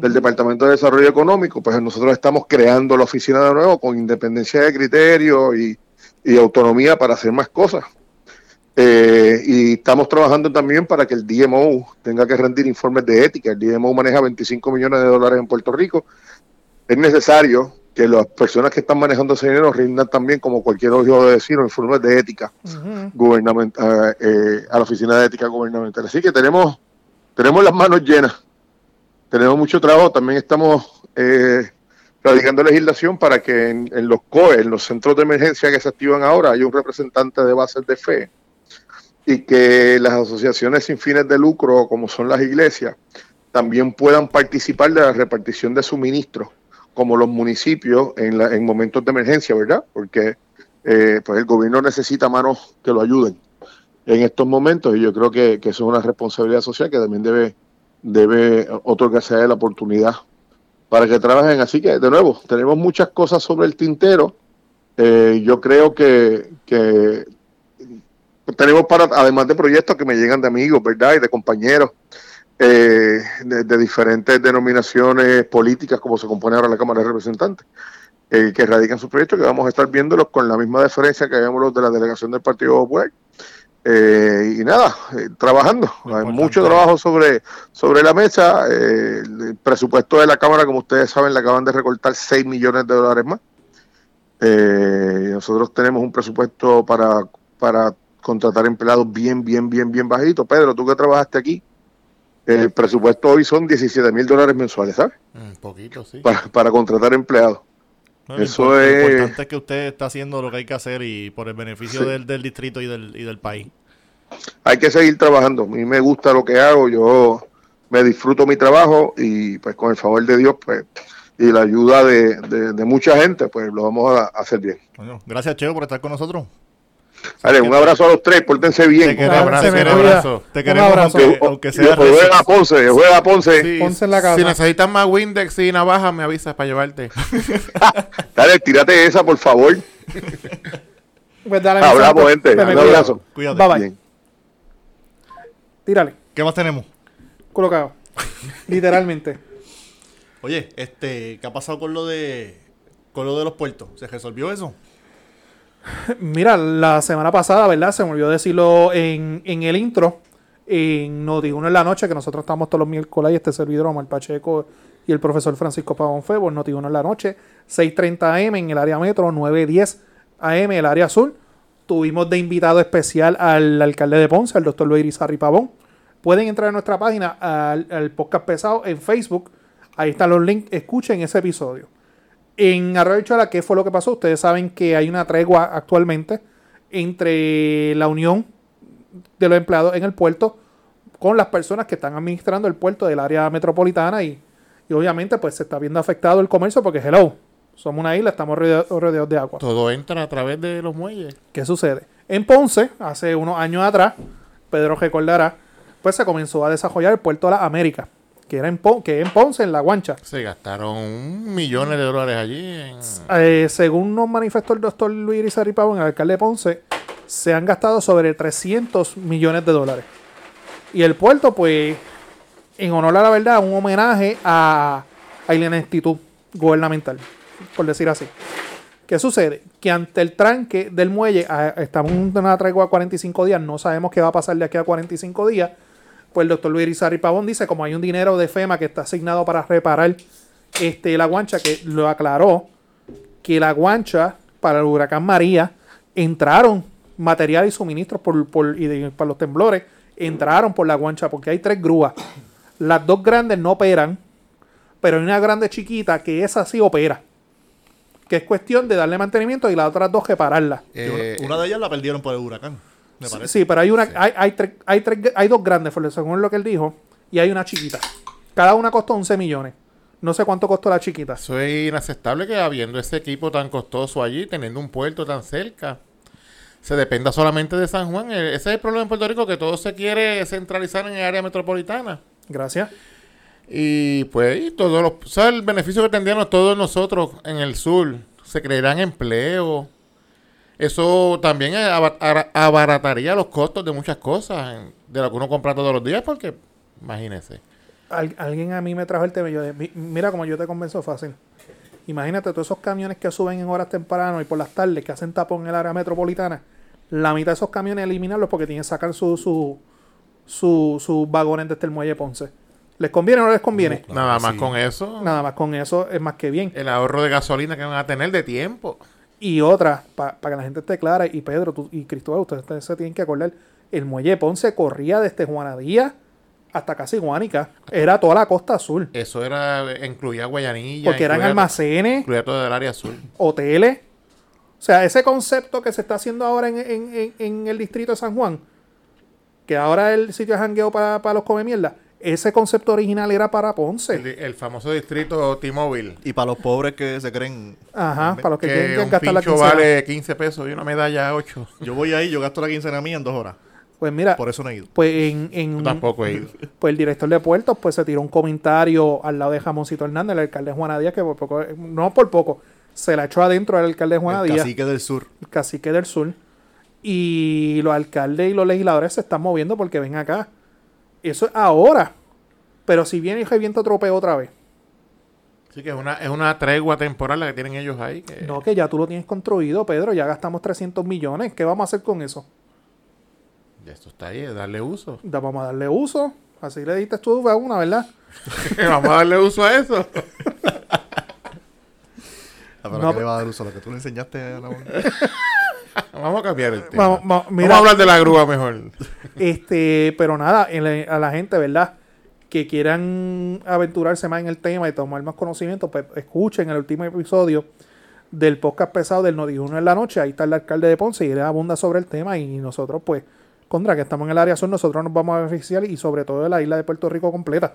del Departamento de Desarrollo Económico. Pues nosotros estamos creando la oficina de nuevo con independencia de criterio y, y autonomía para hacer más cosas. Eh, y estamos trabajando también para que el DMO tenga que rendir informes de ética. El DMO maneja 25 millones de dólares en Puerto Rico. Es necesario que las personas que están manejando ese dinero rindan también, como cualquier otro vecino, informes de ética gubernamental, eh, a la Oficina de Ética Gubernamental. Así que tenemos, tenemos las manos llenas, tenemos mucho trabajo, también estamos eh, radicando legislación para que en, en los COE, en los centros de emergencia que se activan ahora, haya un representante de bases de fe y que las asociaciones sin fines de lucro, como son las iglesias, también puedan participar de la repartición de suministros, como los municipios en, la- en momentos de emergencia, ¿verdad? Porque eh, pues el gobierno necesita manos que lo ayuden en estos momentos y yo creo que, que eso es una responsabilidad social que también debe, debe otorgarse a él la oportunidad para que trabajen. Así que, de nuevo, tenemos muchas cosas sobre el tintero. Eh, yo creo que, tenemos para, además de proyectos que me llegan de amigos, ¿verdad? Y de compañeros eh, de, de diferentes denominaciones políticas, como se compone ahora la Cámara de Representantes, eh, que radican sus proyectos, que vamos a estar viéndolos con la misma deferencia que vemos los de la delegación del Partido Popular. Eh, y nada, eh, trabajando. Muy Hay mucho trabajo sobre, sobre la mesa. Eh, el presupuesto de la Cámara, como ustedes saben, le acaban de recortar 6 millones de dólares más. Eh, nosotros tenemos un presupuesto para, para contratar empleados bien, bien, bien, bien bajito. Pedro, tú que trabajaste aquí, el presupuesto hoy son 17 mil dólares mensuales, ¿sabes? Un poquito, sí. Para, para contratar empleados. No, lo Eso impor- es- Lo importante es que usted está haciendo lo que hay que hacer y por el beneficio Sí. del, del distrito y del, y del país. Hay que seguir trabajando. A mí me gusta lo que hago, yo me disfruto mi trabajo y pues con el favor de Dios, pues, y la ayuda de, de- de mucha gente, pues lo vamos a, a hacer bien. Bueno, gracias, Cheo, por estar con nosotros. Vale, un abrazo a los tres, pórtense bien. Te queremos, abrazo, cuida. abrazo. Te Un queremos, abrazo. aunque, aunque sea juega a Ponce, yo juega a Ponce. Sí, Ponce en la casa. Si necesitas más Windex y navaja, me avisas para llevarte. Dale, tírate esa, por favor. Pues dale, Hablamos, gente. Un abrazo. Cuídate. Bye bye. Bien. Tírale. ¿Qué más tenemos? Colocado. Literalmente. Oye, este, ¿qué ha pasado con lo de con lo de los puertos? ¿Se resolvió eso? Mira, la semana pasada, ¿verdad? Se me olvidó decirlo en, en el intro. En Noti1 en la noche, que nosotros estamos todos los miércoles y este servidor Omar Pacheco y el profesor Francisco Pavón Febo, Noti1 en la noche, 6.30 am en el área metro, 9.10 am en el área azul. Tuvimos de invitado especial al alcalde de Ponce, al doctor Luis Irizarry Pavón. Pueden entrar a nuestra página, al podcast pesado en Facebook. Ahí están los links. Escuchen ese episodio. En Arroyo ¿qué fue lo que pasó? Ustedes saben que hay una tregua actualmente entre la unión de los empleados en el puerto con las personas que están administrando el puerto del área metropolitana y, y obviamente pues se está viendo afectado el comercio porque hello, somos una isla, estamos rodea- rodeados de agua. Todo entra a través de los muelles. ¿Qué sucede? En Ponce, hace unos años atrás, Pedro recordará, pues se comenzó a desarrollar el puerto de las Américas, que era en, Pon- que en Ponce, en La Guancha. Se gastaron millones de dólares allí. En... Eh, según nos manifestó el doctor Luis Irizarry Pavón, el alcalde de Ponce, se han gastado sobre 300 millones de dólares. Y el puerto, pues, en honor a la verdad, un homenaje a, a la ineptitud gubernamental, por decir así. ¿Qué sucede? Que ante el tranque del muelle, a- estamos en una tregua a 45 días, no sabemos qué va a pasar de aquí a 45 días. Pues el doctor Luis Irizarry Pavón dice, como hay un dinero de FEMA que está asignado para reparar este, la guancha, que lo aclaró, que la guancha para el huracán María entraron material y suministros por, por- y de- para los temblores, entraron por la guancha porque hay tres grúas. Las dos grandes no operan, pero hay una grande chiquita que esa sí opera. Que es cuestión de darle mantenimiento y las otras dos repararla. Eh, Una de ellas la perdieron por el huracán. Me Sí, pero hay una, hay, hay, tres, hay, tres- hay dos grandes, según lo que él dijo, y hay una chiquita. Cada una costó 11 millones. No sé cuánto costó la chiquita. Eso es inaceptable que habiendo ese equipo tan costoso allí, teniendo un puerto tan cerca, se dependa solamente de San Juan. Eh, Ese es el problema en Puerto Rico, que todo se quiere centralizar en el área metropolitana. Gracias. Y pues, y todos los, o sea, el beneficio que tendríamos todos nosotros en el sur, se crearán empleos. Eso también ara- abarataría los costos de muchas cosas, de lo que uno compra todos los días, porque, imagínese. Al- alguien a mí me trajo el tema y yo "Mi- mira como yo te convenzo fácil. Imagínate todos esos camiones que suben en horas tempranas y por las tardes que hacen tapón en el área metropolitana. La mitad de esos camiones eliminarlos porque tienen que sacar sus su, su, sus vagones desde el muelle Ponce. ¿Les conviene o no les conviene? Claro Nada más sí. con eso, Nada más con eso es más que bien. el ahorro de gasolina que van a tener de tiempo. Y otra, para que la gente esté clara, y Pedro tú, y Cristóbal, ustedes, se tienen que acordar, el muelle Ponce corría desde Juanadía hasta casi Guánica. Era toda la costa azul. Eso era, incluía Guayanilla. Porque eran almacenes, Incluía todo el área azul. hoteles. O sea, ese concepto que se está haciendo ahora en, en- en- en el distrito de San Juan, que ahora es el sitio de jangueo para, para los come mierda, ese concepto original era para Ponce. el famoso distrito T-Mobile. Y para los pobres que se creen. Ajá, para los que, Que quieren un gastar la pincho quincena. vale 15 pesos y una medalla 8. Yo voy ahí, yo gasto la quincena mía en dos horas. Pues mira, Por eso no he ido. pues en, en- Yo tampoco he ido. pues el director de puertos pues se tiró un comentario al lado de Jamoncito Hernández, el alcalde Juana Díaz, que por poco, no por poco, se la echó adentro al alcalde Juana El Díaz, cacique del sur. el cacique del sur. Y los alcaldes y los legisladores se están moviendo porque ven acá. Eso es ahora. Pero si viene y revienta otro peo otra vez. Así que es una, es una tregua temporal la que tienen ellos ahí. Que No, que ya tú lo tienes construido, Pedro. Ya gastamos 300 millones. ¿Qué vamos a hacer con eso? ya esto está ahí, es darle uso. Da- Vamos a darle uso. Así le diste tú a una, ¿verdad? Vamos a darle uso a eso. Ah, pero No, ¿qué le va a dar uso? Lo que tú le enseñaste a la Vamos a cambiar el tema. Vamos, vamos, Vamos a hablar de la grúa mejor. Este, pero nada, en la- a la gente, ¿verdad? Que quieran aventurarse más en el tema y tomar más conocimiento, pues escuchen el último episodio del podcast pesado del Noti Uno en la noche. Ahí está el alcalde de Ponce y él abunda sobre el tema. Y nosotros, pues, contra que estamos en el área sur, nosotros nos vamos a beneficiar y sobre todo de la isla de Puerto Rico completa.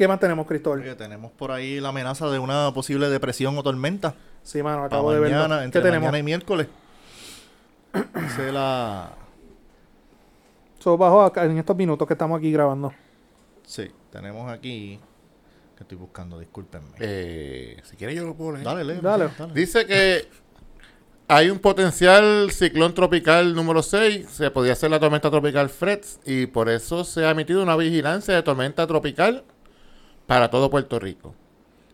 ¿Qué más tenemos, Cristóbal? Oye, tenemos por ahí la amenaza de una posible depresión o tormenta. Sí, mano, acabo de verlo. mañana, ¿Qué entre tenemos? mañana y miércoles. Dice la... Eso bajó acá en estos minutos que estamos aquí grabando. Sí, tenemos aquí... Que estoy buscando, discúlpenme. Eh, si quiere yo lo puedo leer. Dale, lee, Dale. Dice que hay un potencial ciclón tropical número 6. Se podía hacer la tormenta tropical Fred. Y por eso se ha emitido una vigilancia de tormenta tropical para todo Puerto Rico.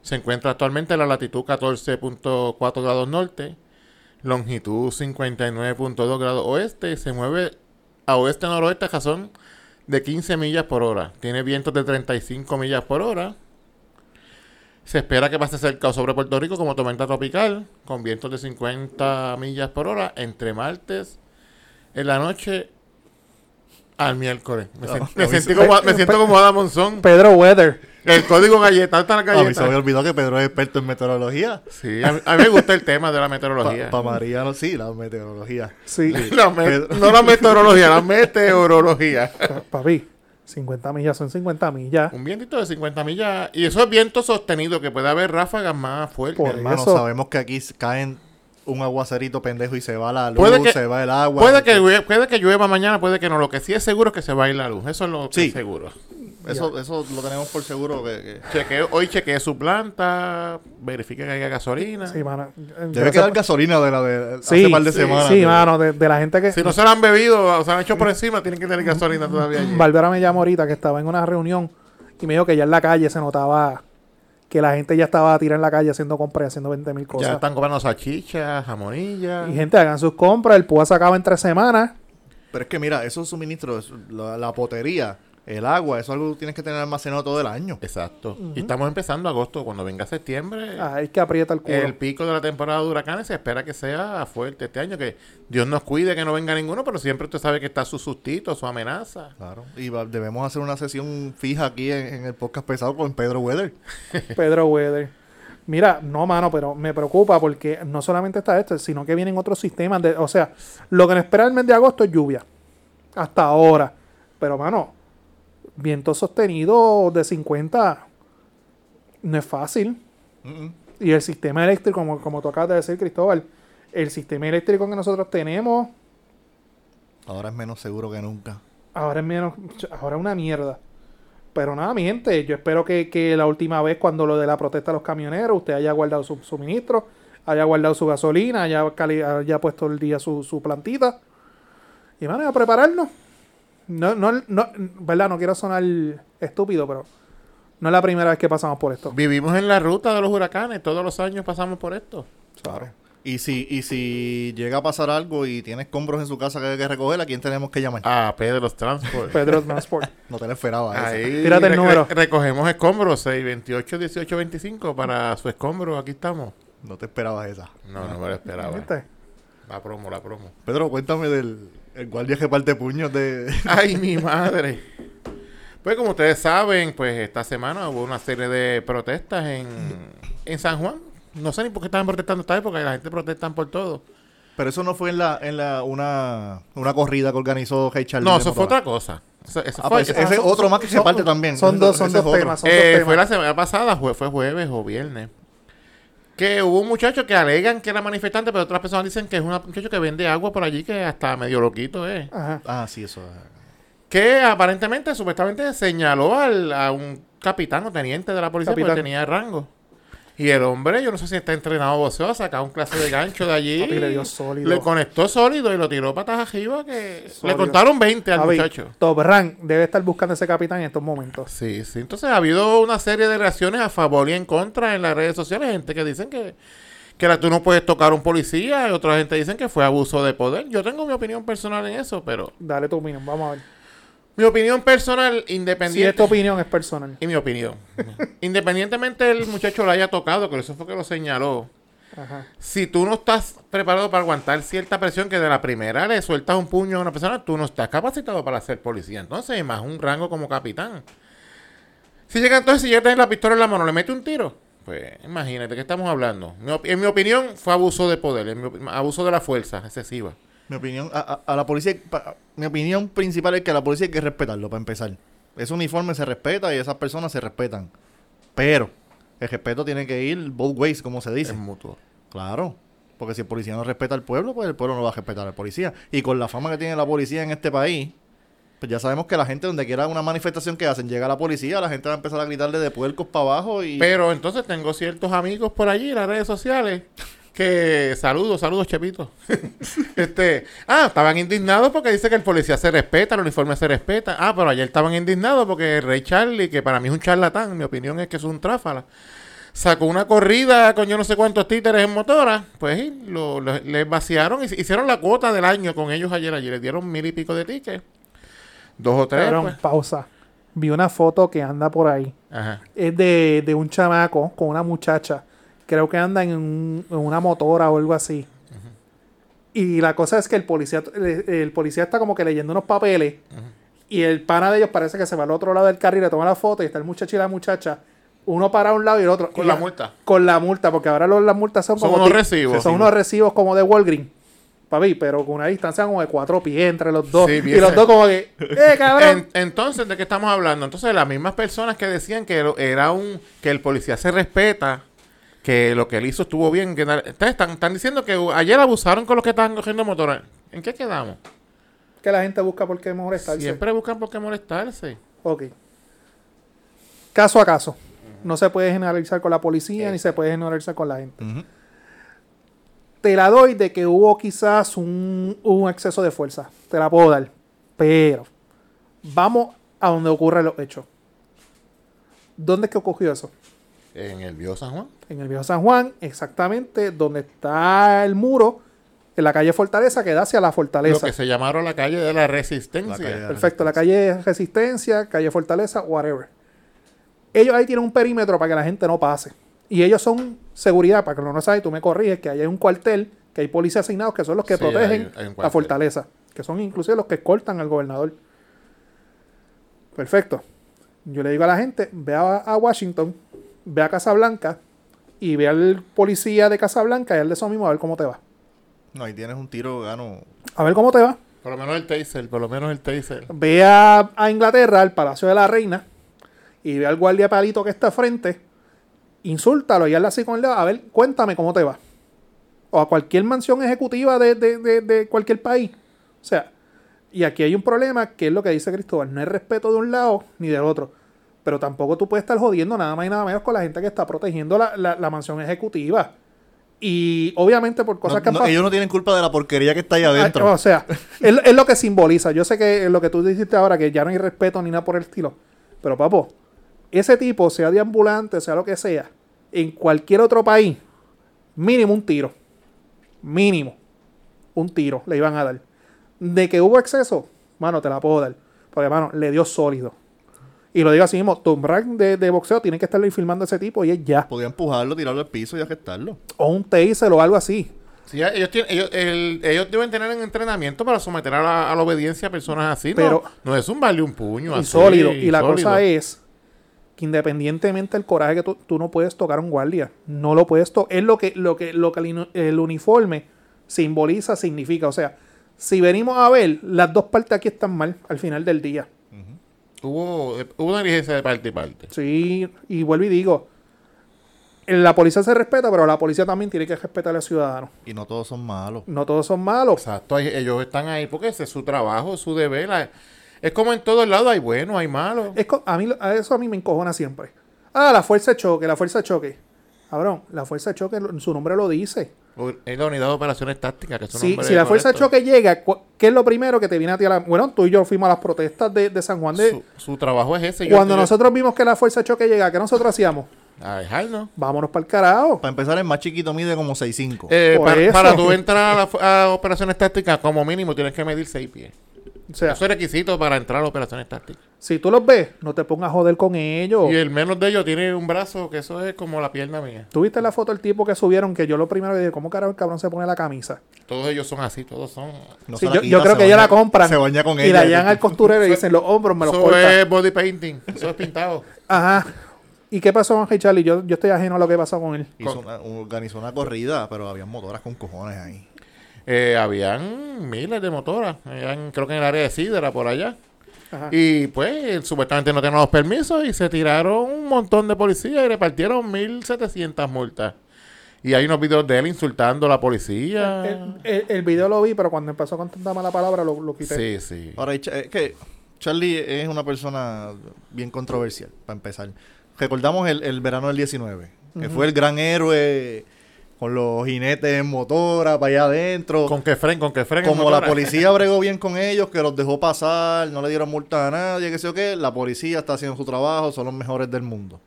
Se encuentra actualmente en la latitud 14.4 grados norte, longitud 59.2 grados oeste. Y se mueve a oeste-noroeste a razón de 15 millas por hora. Tiene vientos de 35 millas por hora. Se espera que pase cerca sobre Puerto Rico como tormenta tropical, con vientos de 50 millas por hora entre martes en la noche al miércoles. Me, sen- No, me mí sentí se- como, me siento como Adam Monzón. Pedro Weather. El código galleta, está la A mí se me galleta. olvidado que Pedro es experto en meteorología. Sí, a mí, a mí me gusta el tema de la Para meteorología. María, no, sí, la meteorología. Sí. La me- Pedro. no la meteorología, la meteorología. Pa- Papi, 50 millas son 50 millas. Un vientito de 50 millas. Y eso es viento sostenido, que puede haber ráfagas más fuertes. Por Hermano, eso- sabemos que aquí caen un aguacerito pendejo y se va la luz, Puede que- se va el agua. Puede que, llueva, puede que llueva mañana, puede que no. Lo que sí es seguro es que se va a ir la luz. Eso es lo que es seguro. Eso, eso lo tenemos por seguro que... que- Chequeo, hoy chequeé su planta, verifique que haya gasolina. Sí, mano. Debe quedar gasolina de la de Sí, hace par de sí, semanas. Sí, mano, de, de la gente que... Si no se la han bebido o se la han hecho por encima, tienen que tener gasolina todavía allí. Barbera me llamó ahorita que estaba en una reunión y me dijo que ya en la calle se notaba que la gente ya estaba tirada en la calle haciendo compras y haciendo 20 mil Ya cosas. están comprando salchichas, jamonillas. Y gente, hagan sus compras. El PUA se acaba en tres semanas. Pero es que mira, esos suministros, la, la potería, el agua, eso es algo que tienes que tener almacenado todo el año. Exacto. Y estamos empezando agosto. Cuando venga septiembre, Ay, que aprieta el culo. el pico de la temporada de huracanes se espera que sea fuerte este año. Que Dios nos cuide que no venga ninguno, pero siempre usted sabe que está su sustito, su amenaza. Claro. Y va- debemos hacer una sesión fija aquí en, en el podcast pesado con Pedro Weather. Pedro Weather. Mira, no, mano, pero me preocupa porque no solamente está esto, sino que vienen otros sistemas. De, o sea, lo que nos espera el mes de agosto es lluvia. Hasta ahora. Pero, mano, viento sostenido de 50 no es fácil. Y el sistema eléctrico, como, como tú acabas de decir, Cristóbal, el sistema eléctrico que nosotros tenemos Ahora es menos seguro que nunca. ahora es menos, ahora es una mierda. Pero nada, mi gente, yo espero que, que la última vez cuando lo de la protesta de los camioneros, usted haya guardado su suministro, haya guardado su gasolina, haya, haya puesto el día su, su plantita. Y van a prepararnos. No, no, no, verdad, no quiero sonar estúpido, pero no es la primera vez que pasamos por esto. Vivimos en la ruta de los huracanes. Todos los años pasamos por esto. Claro. Y si, y si llega a pasar algo y tiene escombros en su casa que hay que recoger, ¿a quién tenemos que llamar? Ah, Pedro Transport. Pedro Transport. No te lo esperaba eso. Ahí Tírate el número. re- recogemos escombros 628 18 25 para su escombro. Aquí estamos. No te esperabas esa. No, no me lo esperaba. ¿Viste? La promo, la promo. Pedro, cuéntame del el guardia que parte puños de... Ay, mi madre. Pues como ustedes saben, pues esta semana hubo una serie de protestas en, en San Juan. No sé ni por qué estaban protestando esta época la gente protestan por todo. Pero eso no fue en la, en la una, una corrida que organizó Hey Charlie. No, eso fue otra cosa. Eso, eso Ah, fue, pues ese es son- otro más que se son- parte también. Son dos, son dos temas. Son Eh, dos fue temas. la semana pasada, fue, fue jueves o viernes. Que hubo un muchacho que alegan que era manifestante, pero otras personas dicen que es un muchacho que vende agua por allí que hasta medio loquito es. Ajá. Ah, sí, eso. Que aparentemente, supuestamente, señaló al, a un capitán o teniente de la policía Capitán. porque tenía rango. Y el hombre, yo no sé si está entrenado boxeo, sacó un clase de gancho de allí. Papi, le dio sólido. Le conectó sólido y lo tiró patas arriba que le contaron 20 al Javi, muchacho. Top Rank debe estar buscando ese capitán en estos momentos. Sí, sí. Entonces ha habido una serie de reacciones a favor y en contra en las redes sociales. Gente que dicen que, que la- tú no puedes tocar a un policía y otra gente dicen que fue abuso de poder. Yo tengo mi opinión personal en eso, pero Dale tu opinión, vamos a ver. Mi opinión personal, Si independiente... esta opinión es personal. Y mi opinión. Independientemente del muchacho lo haya tocado, que eso fue que lo señaló. Ajá. Si tú no estás preparado para aguantar cierta presión que de la primera le sueltas un puño a una persona, tú no estás capacitado para ser policía. Entonces, más un rango como capitán. Si llega entonces, si ya tienes la pistola en la mano, le mete un tiro. Pues imagínate, ¿qué estamos hablando? En mi opinión, fue abuso de poder, abuso de la fuerza excesiva. Mi opinión, a, a- a la policía, pa- mi opinión principal es que a la policía hay que respetarlo para empezar. Ese uniforme se respeta y esas personas se respetan. Pero el respeto tiene que ir both ways, como se dice. Es mutuo. Claro. Porque si el policía no respeta al pueblo, pues el pueblo no va a respetar al policía. Y con la fama que tiene la policía en este país, pues ya sabemos que la gente donde quiera una manifestación que hacen, llega la policía, la gente va a empezar a gritarle de puercos para abajo y... Pero entonces tengo ciertos amigos por allí en las redes sociales que saludos, saludos, Chepito. este, ah, estaban indignados porque dice que el policía se respeta, el uniforme se respeta. Ah, pero ayer estaban indignados porque el Rey Charlie, que para mí es un charlatán, mi opinión es que es un tráfala, sacó una corrida con yo no sé cuántos títeres en motora, pues lo, lo- les vaciaron y hicieron la cuota del año con ellos ayer, ayer les dieron mil y pico de tickets. Dos o tres. Cabrón, pues. pausa. Vi una foto que anda por ahí. Ajá. Es de, de un chamaco con una muchacha. Creo que anda en, un- en una motora o algo así. Y la cosa es que el policía, el, el policía está como que leyendo unos papeles. Y el pana de ellos parece que se va al otro lado del carril, le toma la foto y está el muchacho y la muchacha. Uno para un lado y el otro. Con Y la multa. Con la multa, porque ahora los- las multas son, Son como unos recibos. Son unos recibos como de Walgreens. Papi, pero con una distancia como de cuatro pies entre los dos. Sí, y los dos como que, ¡eh, cabrón! En- entonces, ¿de qué estamos hablando? Entonces, las mismas personas que decían que era un que el policía se respeta, que lo que él hizo estuvo bien, que están, están diciendo que ayer abusaron con los que estaban cogiendo motora. ¿En qué quedamos? que la gente busca por qué molestarse. Siempre buscan por qué molestarse. Ok. Caso a caso. No se puede generalizar con la policía ni se puede generalizar con la gente. Te la doy de que hubo quizás un, un exceso de fuerza. Te la puedo dar. Pero vamos a donde ocurren los hechos. ¿Dónde es que ocurrió eso? En el Viejo San Juan. En el viejo San Juan, exactamente donde está el muro, en la calle Fortaleza, que da hacia la Lo Fortaleza. que se llamaron la calle de la resistencia. La calle de- Perfecto, la calle Resistencia, calle Fortaleza, whatever. Ellos ahí tienen un perímetro para que la gente no pase. Y ellos son seguridad, para que no lo sabe, tú me corriges, que ahí hay un cuartel, que hay policías asignados que son los que Sí, protegen hay- hay un la fortaleza, que son inclusive los que escoltan al gobernador. Perfecto. Yo le digo a la gente, ve a, a Washington, ve a Casablanca, y ve al policía de Casablanca y al de eso mismo a ver cómo te va. No, ahí tienes un tiro gano. A ver cómo te va. Por lo menos el taser, por lo menos el taser. Ve a, a Inglaterra, al Palacio de la Reina, y ve al guardia palito que está frente, insúltalo y hazle así con el dedo, a ver, cuéntame cómo te va. O a cualquier mansión ejecutiva de, de- de- de cualquier país. O sea, y aquí hay un problema que es lo que dice Cristóbal, no hay respeto de un lado ni del otro. Pero tampoco tú puedes estar jodiendo nada más y nada menos con la gente que está protegiendo la, la- la mansión ejecutiva. Y obviamente por cosas No- que han no, pasado. ellos no tienen culpa de la porquería que está ahí adentro. O sea, es, es lo que simboliza. Yo sé que es lo que tú dijiste ahora, que ya no hay respeto ni nada por el estilo. Pero, papo, ese tipo, sea de ambulante, sea lo que sea, en cualquier otro país, mínimo un tiro. Mínimo. Un tiro le iban a dar. De que hubo exceso, mano, te la puedo dar. Porque, mano, le dio sólido. Y lo digo así mismo, Tom Brand de, de boxeo tiene que estarle filmando a ese tipo y es ya. Podía empujarlo, tirarlo al piso y agestarlo. O un taser o algo así. Sí, ellos, tienen, ellos, el- ellos deben tener un entrenamiento para someter a la, a la obediencia a personas así. Pero- no, no es un darle un puño. y así, sólido. Y la sólido. cosa es que independientemente del coraje que tú, tú no puedes tocar a un guardia, no lo puedes tocar. Es lo que, lo que, lo que el uniforme simboliza, significa. O sea, si venimos a ver, las dos partes aquí están mal al final del día. Hubo, hubo una diligencia de parte y parte. Sí, y vuelvo y digo, la policía se respeta, pero la policía también tiene que respetar a los ciudadanos. Y no todos son malos. No todos son malos. Exacto, ellos están ahí porque ese es su trabajo, es su deber. la- Es como en todos lados, hay buenos, hay malos. Es a, mí, a eso a mí me encojona siempre. Ah, la fuerza de choque, la fuerza de choque. Cabrón, la fuerza de choque, su nombre lo dice. Es la unidad de operaciones tácticas. Que su Si, la fuerza de choque llega, ¿qué es lo primero que te viene a ti a la... Bueno, tú y yo fuimos a las protestas de, de San Juan de... Su, su trabajo es ese. Yo- cuando yo- nosotros vimos que la fuerza de choque llega, ¿qué nosotros hacíamos? A dejarnos. Vámonos para el carajo. Para empezar, el más chiquito mide como 6'5". Eh, para, eso. para tú entrar a, la a operaciones tácticas, como mínimo tienes que medir 6 pies. O sea, Eso es requisito para entrar a operaciones tácticas. si tú los ves, no te pongas a joder con ellos. Y el menos de ellos tiene un brazo que eso es como la pierna mía. ¿Tú viste la foto del tipo que subieron? Que yo lo primero que dije, ¿cómo carajo el cabrón se pone la camisa? Todos ellos son así, todos son. No Sí, yo, quita, yo creo que ellos la compran Se baña con y ella. la llevan al costurero y dicen, los hombros me los Eso cortan. es body painting, eso es pintado. Ajá. ¿Y qué pasó con Hey Charlie? Yo, yo estoy ajeno a lo que pasó con él. Hizo una- organizó una corrida, pero había motoras con cojones ahí. Eh, habían miles de motoras, habían, creo que en el área de Sidra, por allá. Ajá. Y pues supuestamente no tenían los permisos y se tiraron un montón de policías y repartieron 1.700 multas. Y hay unos videos de él insultando a la policía. El, el- el video lo vi, pero cuando empezó con tanta mala palabra lo, lo quité. Sí, sí. Ahora, es que Charlie es una persona bien controversial, para empezar. Recordamos el, el verano del 19, que fue el gran héroe con los jinetes en motora para allá adentro. Con que fren, con que fren. en Como la policía bregó bien con ellos, que los dejó pasar, no le dieron multa a nadie, que sé yo qué, la policía está haciendo su trabajo, son los mejores del mundo.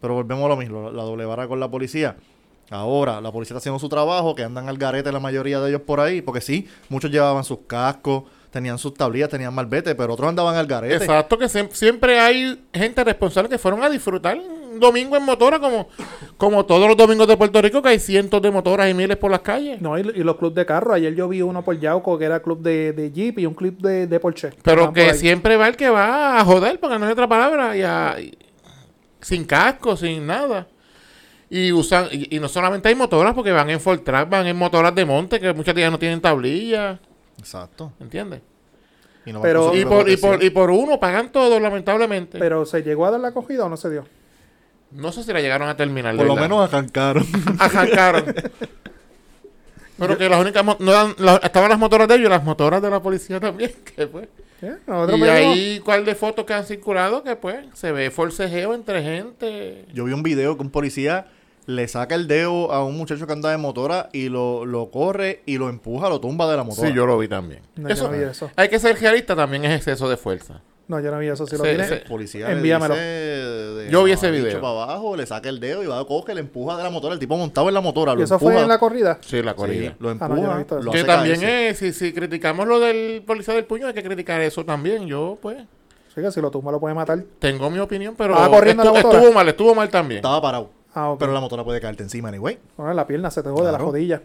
Pero volvemos a lo mismo, la doble vara con la policía. Ahora, la policía está haciendo su trabajo, que andan al garete la mayoría de ellos por ahí, porque sí, muchos llevaban sus cascos, tenían sus tablillas, tenían malvete, pero otros andaban al garete. Exacto, que siem- siempre hay gente responsable que fueron a disfrutar un domingo en motora, como, como todos los domingos de Puerto Rico, que hay cientos de motoras y miles por las calles. No, y, y los clubes de carro. Ayer yo vi uno por Yauco que era club de, de Jeep y un club de, de Porsche. Pero que siempre va el que va a joder, porque no hay otra palabra, y a- y- sin casco, sin nada. Y usan, y, y no solamente hay motoras, porque van en Fortrack, van en motoras de monte, que muchas de ellas no tienen tablilla, Exacto. ¿entiendes? Y, no Pero- Y por, y, por, y por uno pagan todo, lamentablemente. Pero ¿se llegó a dar la acogida o no se dio? No sé si la llegaron a terminar. por lo verdad. menos arrancaron. arrancaron. Pero que las únicas no eran- la- estaban las motoras de ellos y las motoras de la policía también, que pues. Nosotros Y ahí cuál de fotos que han circulado que pues se ve forcejeo entre gente. Yo vi un video que un policía le saca el dedo a un muchacho que anda de motora y lo, lo corre y lo empuja, lo tumba de la motora. Sí, yo lo vi también. No, eso, no vi eso. Hay que ser realista, también es exceso de fuerza. No, yo no vi eso. Si lo Sí, tiene- sí. El policía Envíamelo. le dice de Yo vi ese video. para abajo, le saca el dedo y va, coge, le empuja de la motora. El tipo montado en la motora, ¿Y lo eso empuja. fue en la corrida? Sí, la Sí, corrida. lo Ah, no, empuja. eso. lo que también caerse. es, si, si criticamos lo del policía del puño, hay que criticar eso también. Yo, pues, Sí, que si lo tumba lo puede matar. tengo mi opinión, pero corriendo la motora. estuvo mal, estuvo mal también. Estaba parado. Ah, ok. Pero la motora puede caerte encima, anyway. Bueno, la pierna se te jode, la Claro. jodilla. Eso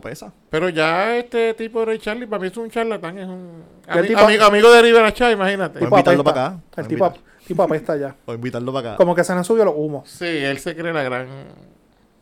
pesa. Pero ya este tipo de Ray Charlie, para mí es un charlatán, es un ami- tipo- amigo, amigo de Rivera Chá, imagínate. Voy a invitarlo para acá. El tipo, invitar- tipo apesta ya. O invitarlo para acá. Como que se le han subido los humos. Sí, él se cree la gran...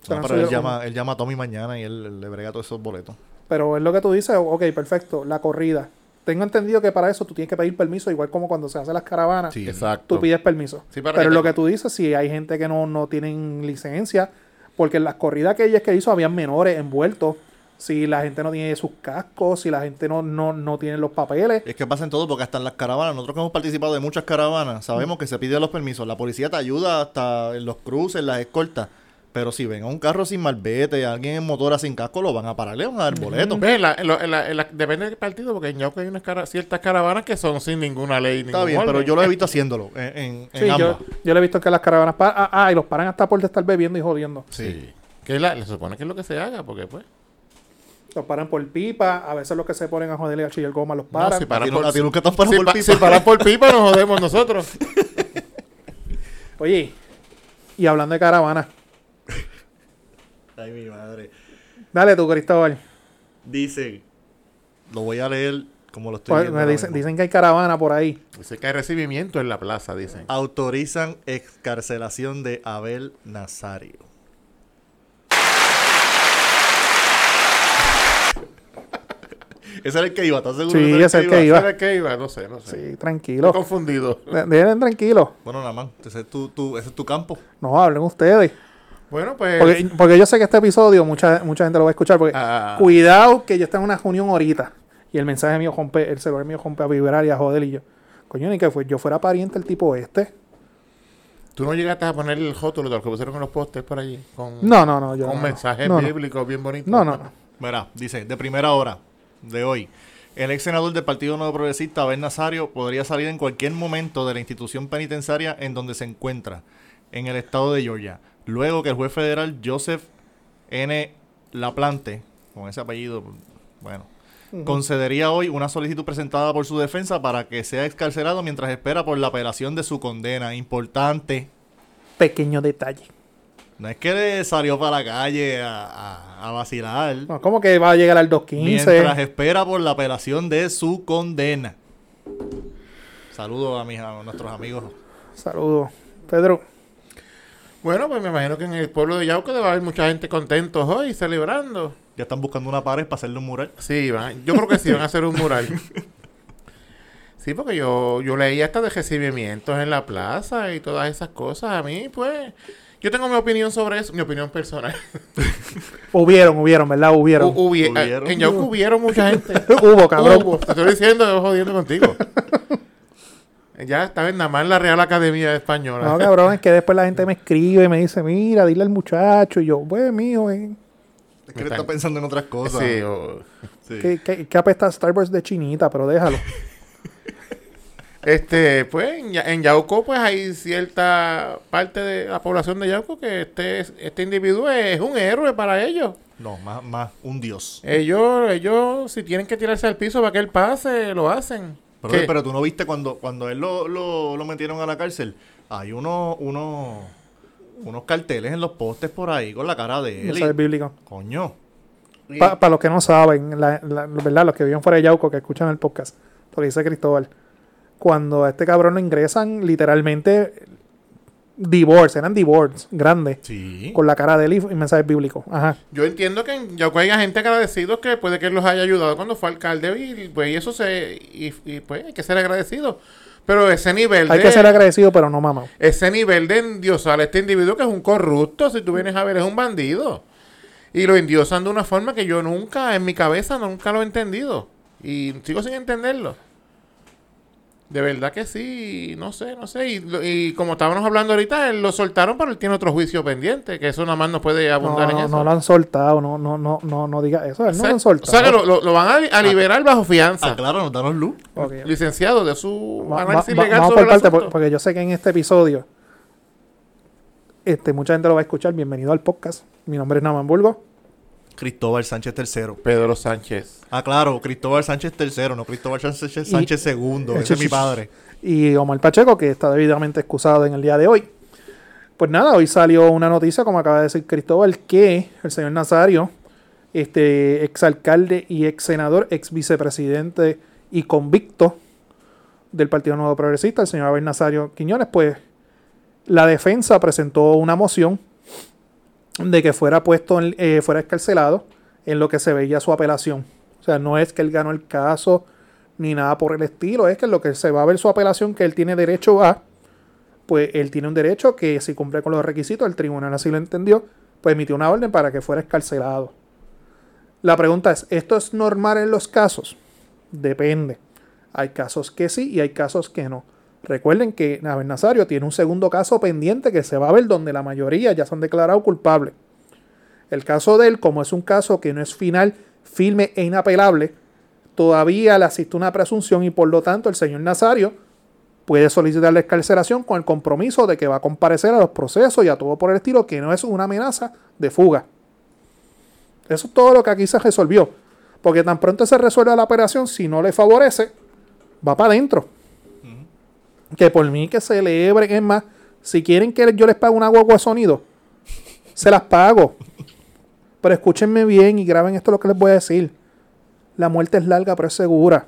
Se No, pero él llama, él llama a Tommy mañana y él, él le brega todos esos boletos. Pero es lo que tú dices, ok, perfecto, la corrida. Tengo entendido que para eso tú tienes que pedir permiso, igual como cuando se hacen las caravanas, Sí. Exacto. tú pides permiso. Sí, para Pero que lo te- que tú dices, si hay gente que no, no tienen licencia, porque en las corridas que ella que hizo habían menores envueltos. Si la gente no tiene sus cascos, si la gente no, no, no tiene los papeles. Es que pasa en todo porque hasta en las caravanas, nosotros que hemos participado de muchas caravanas, sabemos que se piden los permisos. La policía te ayuda hasta en los cruces, en las escoltas. Pero si ven a un carro sin malvete, a alguien en motora sin casco, lo van a parar, le van a dar boleto. En la- en la- en la- depende del partido, porque en Yauco hay unas cara- ciertas caravanas que son sin ninguna ley. Está bien, pero yo lo he visto haciéndolo en, Sí, yo, ambas. yo le he visto que las caravanas paran. Ah, ah, y los paran hasta por estar bebiendo y jodiendo. Sí. Que es la- se supone que es lo que se haga, porque pues. Los paran por pipa. A veces los que se ponen a joderle a chillar goma los No, paran. si A paran no- por, a ti nunca si por pa- pipa. si paran por pipa, nos jodemos nosotros. Oye, y hablando de caravanas, Ay, mi madre. dale tú, Cristóbal. Dice, lo voy a leer como lo estoy Pues, viendo dicen, dicen que hay caravana por ahí. Dice que hay recibimiento en la plaza, dicen. Autorizan excarcelación de Abel Nazario. Ese era el que iba, ¿estás seguro? Sí, ese es el que iba. ¿Será que iba? No sé, no sé. Sí, Estoy tranquilo. confundido. De- Dejen tranquilo. Bueno, nada más, ese es tu, tu- ese es tu campo. No, hablen ustedes. Bueno, pues. Porque, porque yo sé que este episodio mucha, mucha gente lo va a escuchar. Porque Ah. cuidado que yo estoy en una reunión ahorita. Y el mensaje mío rompe, el celular mío rompe a vibrar y a joder. Y yo, coño, ni que fue, yo fuera pariente el tipo este. Tú no llegaste a poner el rótulo de lo que pusieron en los postes por allí. Con, No, no, no. Yo, con no, mensajes no, no. bíblicos bien bonitos. No, no, no. Mira, dice, de primera hora de hoy, el ex senador del Partido Nuevo Progresista, Abel Nazario, podría salir en cualquier momento de la institución penitenciaria en donde se encuentra, en el estado de Georgia. Luego que el juez federal Joseph N. Laplante, con ese apellido, bueno, concedería hoy una solicitud presentada por su defensa para que sea excarcelado mientras espera por la apelación de su condena. Importante. Pequeño detalle. No es que le salió para la calle a, a- a vacilar. No, ¿Cómo que va a llegar al 215? Mientras espera por la apelación de su condena. Saludos a, mis, a nuestros amigos. Saludos. Pedro, Bueno, pues me imagino que en el pueblo de Yauco debe haber mucha gente contentos hoy, celebrando. Ya están buscando una pared para hacerle un mural. Sí, van, yo creo que sí van a hacer un mural. Sí, porque yo, yo leí hasta de recibimientos en la plaza y todas esas cosas. A mí, pues, yo tengo mi opinión sobre eso, mi opinión personal. hubieron, hubieron, ¿verdad? Hubieron. Hu- hubie- Hubieron. En Yauco hubieron mucha gente. Hubo, cabrón. Hubo. Te estoy diciendo, yo jodiendo contigo. ya está en nada más la Real Academia Española. No, cabrón, es que después la gente me escribe y me dice, mira, dile al muchacho. Y yo, pues, mijo, eh, Es que él está pensando en otras cosas. Sí, o- Sí. que, que, que apesta Starbucks de chinita, pero déjalo. Este, pues, en, en Yauco, pues hay cierta parte de la población de Yauco que este, este individuo es un héroe para ellos. No, más, más un dios. Ellos, ellos, si tienen que tirarse al piso para que él pase, lo hacen. Pero, ¿Qué? pero tú no viste cuando, cuando él lo, lo, lo metieron a la cárcel. Hay unos, unos, unos carteles en los postes por ahí con la cara de él. Eso es y- bíblico. Coño. Para los que no saben, la, la- ¿verdad? Los que viven fuera de Yauco, que escuchan el podcast, lo que dice Cristóbal. Cuando a este cabrón lo ingresan, literalmente, divorce, eran divorce, grandes, Sí. con la cara de él y, mensajes bíblicos. Ajá. Yo entiendo que en Yauco haya gente agradecido que puede que él los haya ayudado cuando fue alcalde y pues y eso se y, y, pues hay que ser agradecido. Pero ese nivel Hay de que ser agradecido, pero no mamá. ese nivel de endiosar a este individuo que es un corrupto, si tú vienes a ver, es un bandido. Y lo endiosan de una forma que yo nunca, en mi cabeza, nunca lo he entendido. Y sigo sin entenderlo. De verdad que sí, no sé, no sé. Y, lo- y como estábamos hablando ahorita, él lo soltaron, pero él tiene otro juicio pendiente, que eso nada más no puede No, abundar en no, eso. no lo han soltado, no, no, no, no, no diga eso. Él no o sea, lo han o soltado. sea que lo, lo- lo van a, li- a liberar bajo fianza. Acláranos, danos luz. Ok. Licenciado de su Va- análisis va- legal vamos sobre por el parte, asunto. porque yo sé que en este episodio este, mucha gente lo va a escuchar. Bienvenido al podcast. Mi nombre es Naman Bulgo. Cristóbal Sánchez III. Pedro Sánchez. Ah, claro, Cristóbal Sánchez III, no Cristóbal Sánchez, Y- Sánchez II. Ese es mi padre. Y Omar Pacheco, que está debidamente excusado en el día de hoy. Pues nada, hoy salió una noticia, como acaba de decir Cristóbal, que el señor Nazario, este exalcalde y ex senador, ex vicepresidente y convicto del Partido Nuevo Progresista, el señor Abel Nazario Quiñones, pues la defensa presentó una moción de que fuera puesto, en- eh, fuera escarcelado en lo que se veía su apelación. O sea, no es que él ganó el caso ni nada por el estilo, es que en lo que se va a ver su apelación, que él tiene derecho a, pues él tiene un derecho que si cumple con los requisitos, el tribunal así lo entendió, pues emitió una orden para que fuera escarcelado. La pregunta es, ¿esto es normal en los casos? Depende. Hay casos que sí y hay casos que no. Recuerden que Abel Nazario tiene un segundo caso pendiente que se va a ver donde la mayoría ya se han declarado culpables. El caso de él, como es un caso que no es final, firme e inapelable, todavía le asiste una presunción y por lo tanto el señor Nazario puede solicitar la escarcelación con el compromiso de que va a comparecer a los procesos y a todo por el estilo, que no es una amenaza de fuga. Eso es todo lo que aquí se resolvió. Porque tan pronto se resuelve la operación, si no le favorece, va para adentro. Que por mí que celebren, es más, si quieren que yo les pague una guagua de sonido, se las pago. Pero escúchenme bien y graben esto lo que les voy a decir. La muerte es larga, pero es segura.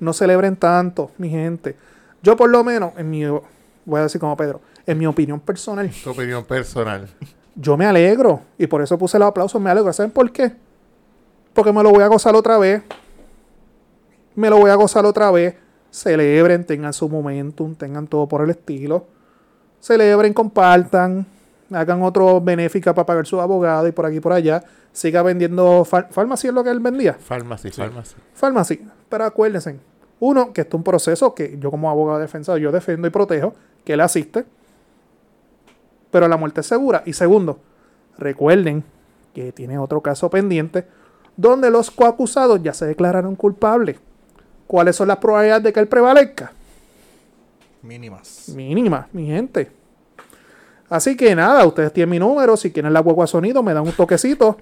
No celebren tanto, mi gente. Yo por lo menos, en mi, voy a decir como Pedro, en mi opinión personal, Tu opinión personal. yo me alegro. Y por eso puse los aplausos, me alegro. ¿Saben por qué? Porque me lo voy a gozar otra vez. Me lo voy a gozar otra vez. Celebren, tengan su momentum, tengan todo por el estilo. Celebren, compartan, hagan otro benéfica para pagar su abogado y por aquí y por allá. Siga vendiendo far- farmacia es lo que él vendía. Farmacy, farmacy. Farmacia. Pero acuérdense, uno, que esto es un proceso que yo como abogado defensor, yo defiendo y protejo, que él asiste. Pero la muerte es segura. Y segundo, recuerden que tiene otro caso pendiente donde los coacusados ya se declararon culpables. ¿Cuáles son las probabilidades de que él prevalezca? Mínimas. Mínima, mi gente. Así que nada, ustedes tienen mi número. Si quieren la guagua sonido, me dan un toquecito.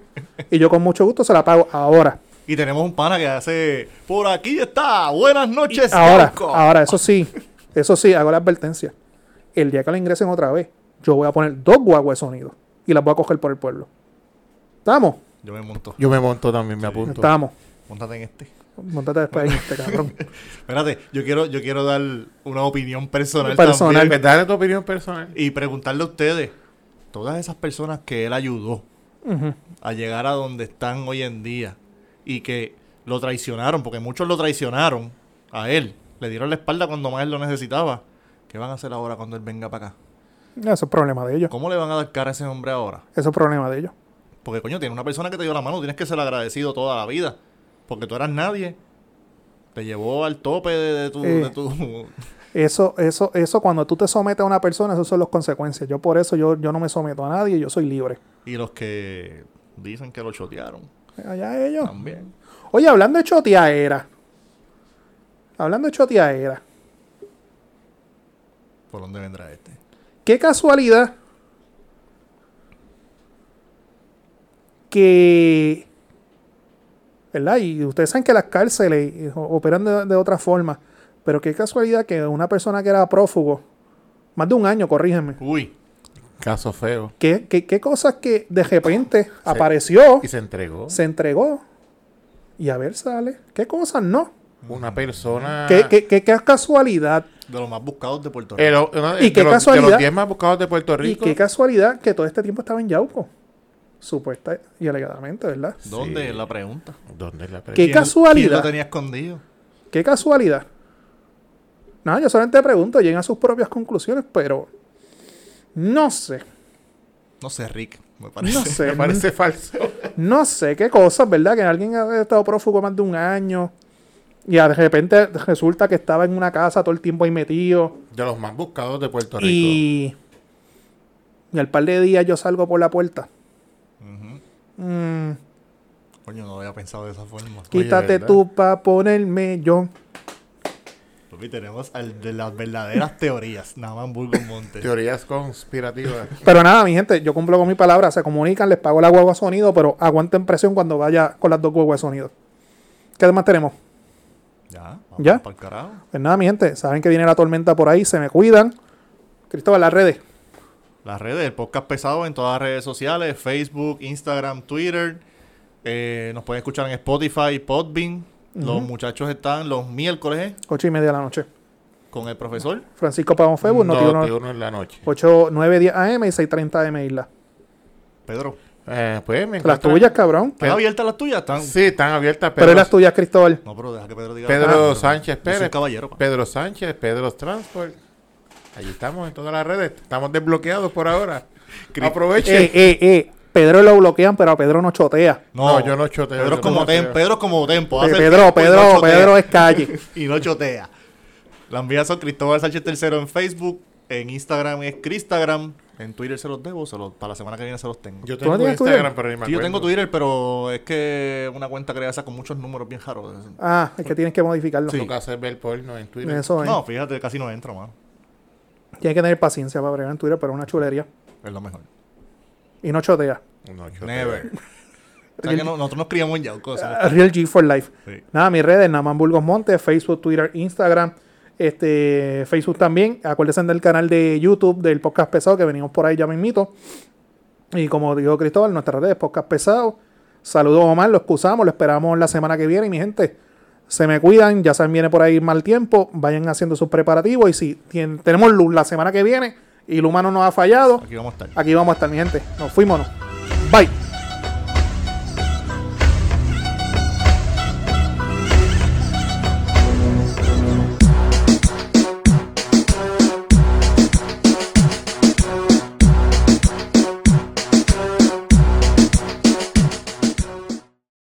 y yo con mucho gusto se la pago ahora. Y tenemos un pana que hace. Por aquí está. Buenas noches, Ahora, Yauco". ahora, eso sí, eso sí, hago la advertencia. El día que la ingresen otra vez, yo voy a poner dos guaguas de sonido y las voy a coger por el pueblo. ¿Estamos? Yo me monto. Yo me monto también, me apunto. Estamos. Montate en este. Montate después en este cabrón. Espérate, yo quiero, yo quiero dar una opinión personal, Personal. también. Pues dale tu opinión personal. Y preguntarle a ustedes, todas esas personas que él ayudó a llegar a donde están hoy en día y que lo traicionaron, porque muchos lo traicionaron a él, le dieron la espalda cuando más él lo necesitaba. ¿Qué van a hacer ahora cuando él venga para acá? Eso es problema de ellos. ¿Cómo le van a dar cara a ese hombre ahora? Eso es problema de ellos. Porque coño, tiene una persona que te dio la mano, tienes que ser agradecido toda la vida. Porque tú eras nadie. Te llevó al tope de, de tu, Eh. de tu- Eso, eso, eso, cuando tú te sometes a una persona, esas son las consecuencias. Yo por eso yo, yo no me someto a nadie, yo soy libre. Y los que dicen que lo chotearon Allá ellos. también. Oye, hablando de choteaera. Hablando de choteaera. ¿Por dónde vendrá este? Qué casualidad que, ¿verdad? Y ustedes saben que las cárceles eh, operan de, de otra forma, pero qué casualidad que una persona que era prófugo, más de un año, corrígeme, Uy, Caso feo. qué, qué, qué cosas que de repente apareció, Y se entregó. se entregó y a ver sale, qué cosas no, Una persona. qué, qué, qué- qué casualidad de los más buscados de Puerto Rico. Eh, de- Y qué de los- casualidad. De los 10 más buscados de Puerto y Rico. qué casualidad que todo este tiempo estaba en Yauco, supuesta y alegadamente, ¿verdad? ¿Dónde Sí. es la pregunta? ¿Dónde es la ¿Qué pregunta? ¿Quién- casualidad? ¿Quién lo tenía escondido? Qué casualidad. No, yo solamente pregunto, lleguen a sus propias conclusiones, pero no sé, No sé, Rick. Me parece. no sé, Me parece falso. no sé qué cosas, ¿verdad? Que alguien ha estado prófugo más de un año y de repente resulta que estaba en una casa todo el tiempo ahí metido De los más buscados de Puerto Rico. y, y al par de días yo salgo por la puerta. Mm, Coño, no había pensado de esa forma. quítate tú pa' ponerme yo. Papi, tenemos al de las verdaderas teorías. Nada más Burgos Montes. Teorías conspirativas. Pero nada, mi gente, yo cumplo con mi palabra, se comunican, les pago la guagua de sonido, pero aguanten presión cuando vaya con las dos guaguas de sonido. ¿Qué más tenemos? Ya, vamos ¿Ya? para el carajo. Pues nada, mi gente, saben que viene la tormenta por ahí, se me cuidan. Cristóbal, las redes. Las redes, el podcast pesado en todas las redes sociales, Facebook, Instagram, Twitter. Eh, nos pueden escuchar en Spotify, Podbean. Los muchachos están los miércoles Ocho y media de la noche. con el profesor. Francisco Pavón Facebook, no, Noti uno- tío, uno en la noche. 8, 9, 10 AM y 6.30 AM Isla. Pedro, Eh, pues me Las tuyas, cabrón. ¿están abiertas las tuyas? ¿Están... Sí, están abiertas. Pero Pedro, ¿y las tuyas, Cristóbal. No, pero deja que Pedro diga. Pedro Ah, Sánchez Pérez. Pedro Sánchez, Pedro Transport. Allí estamos en todas las redes. Estamos desbloqueados por ahora. Aprovechen. Eh, eh, eh. Pedro lo bloquean, pero a Pedro no chotea. No, yo no choteo, Pedro es como no Tem-. Pedro como Tempo. hace Eh, el Pedro, tiempo y no Pedro. Pedro es calle. y no chotea. Las mías son Cristóbal Sánchez Tercero en Facebook, en Instagram es Cristagram, en Twitter se los debo, se los- para la semana que viene se los tengo. Yo ¿Tú no tengo Instagram, Twitter? pero ni me Sí, yo tengo Twitter, pero es que una cuenta creada esa con muchos números bien raros. Ah, es que tienes que modificarlo. Sí. Toca hacer ver porno en Twitter. Eso es. No, fíjate, casi no entra, mano. Tienes que tener paciencia para bregar en Twitter, pero es una chulería. Es lo mejor. Y no chotea. No, choteo. Never. o sea que no- nosotros nos criamos en Yauco. Ah, Real G for Life. Sí. Nada, mis redes, Naman Burgos Montes, Facebook, Twitter, Instagram, este, Facebook también. Acuérdense del canal de YouTube del Podcast Pesado que venimos por ahí ya mismito. Y como dijo Cristóbal, nuestras redes Podcast Pesado. Saludos Omar, lo excusamos, lo esperamos la semana que viene. Y mi gente, se me cuidan, ya saben, viene por ahí mal tiempo, vayan haciendo sus preparativos. Y si tien- tenemos luz la semana que viene y Luma no nos ha fallado, Aquí vamos a estar. aquí vamos a estar, mi gente. Nos fuimos. Bye.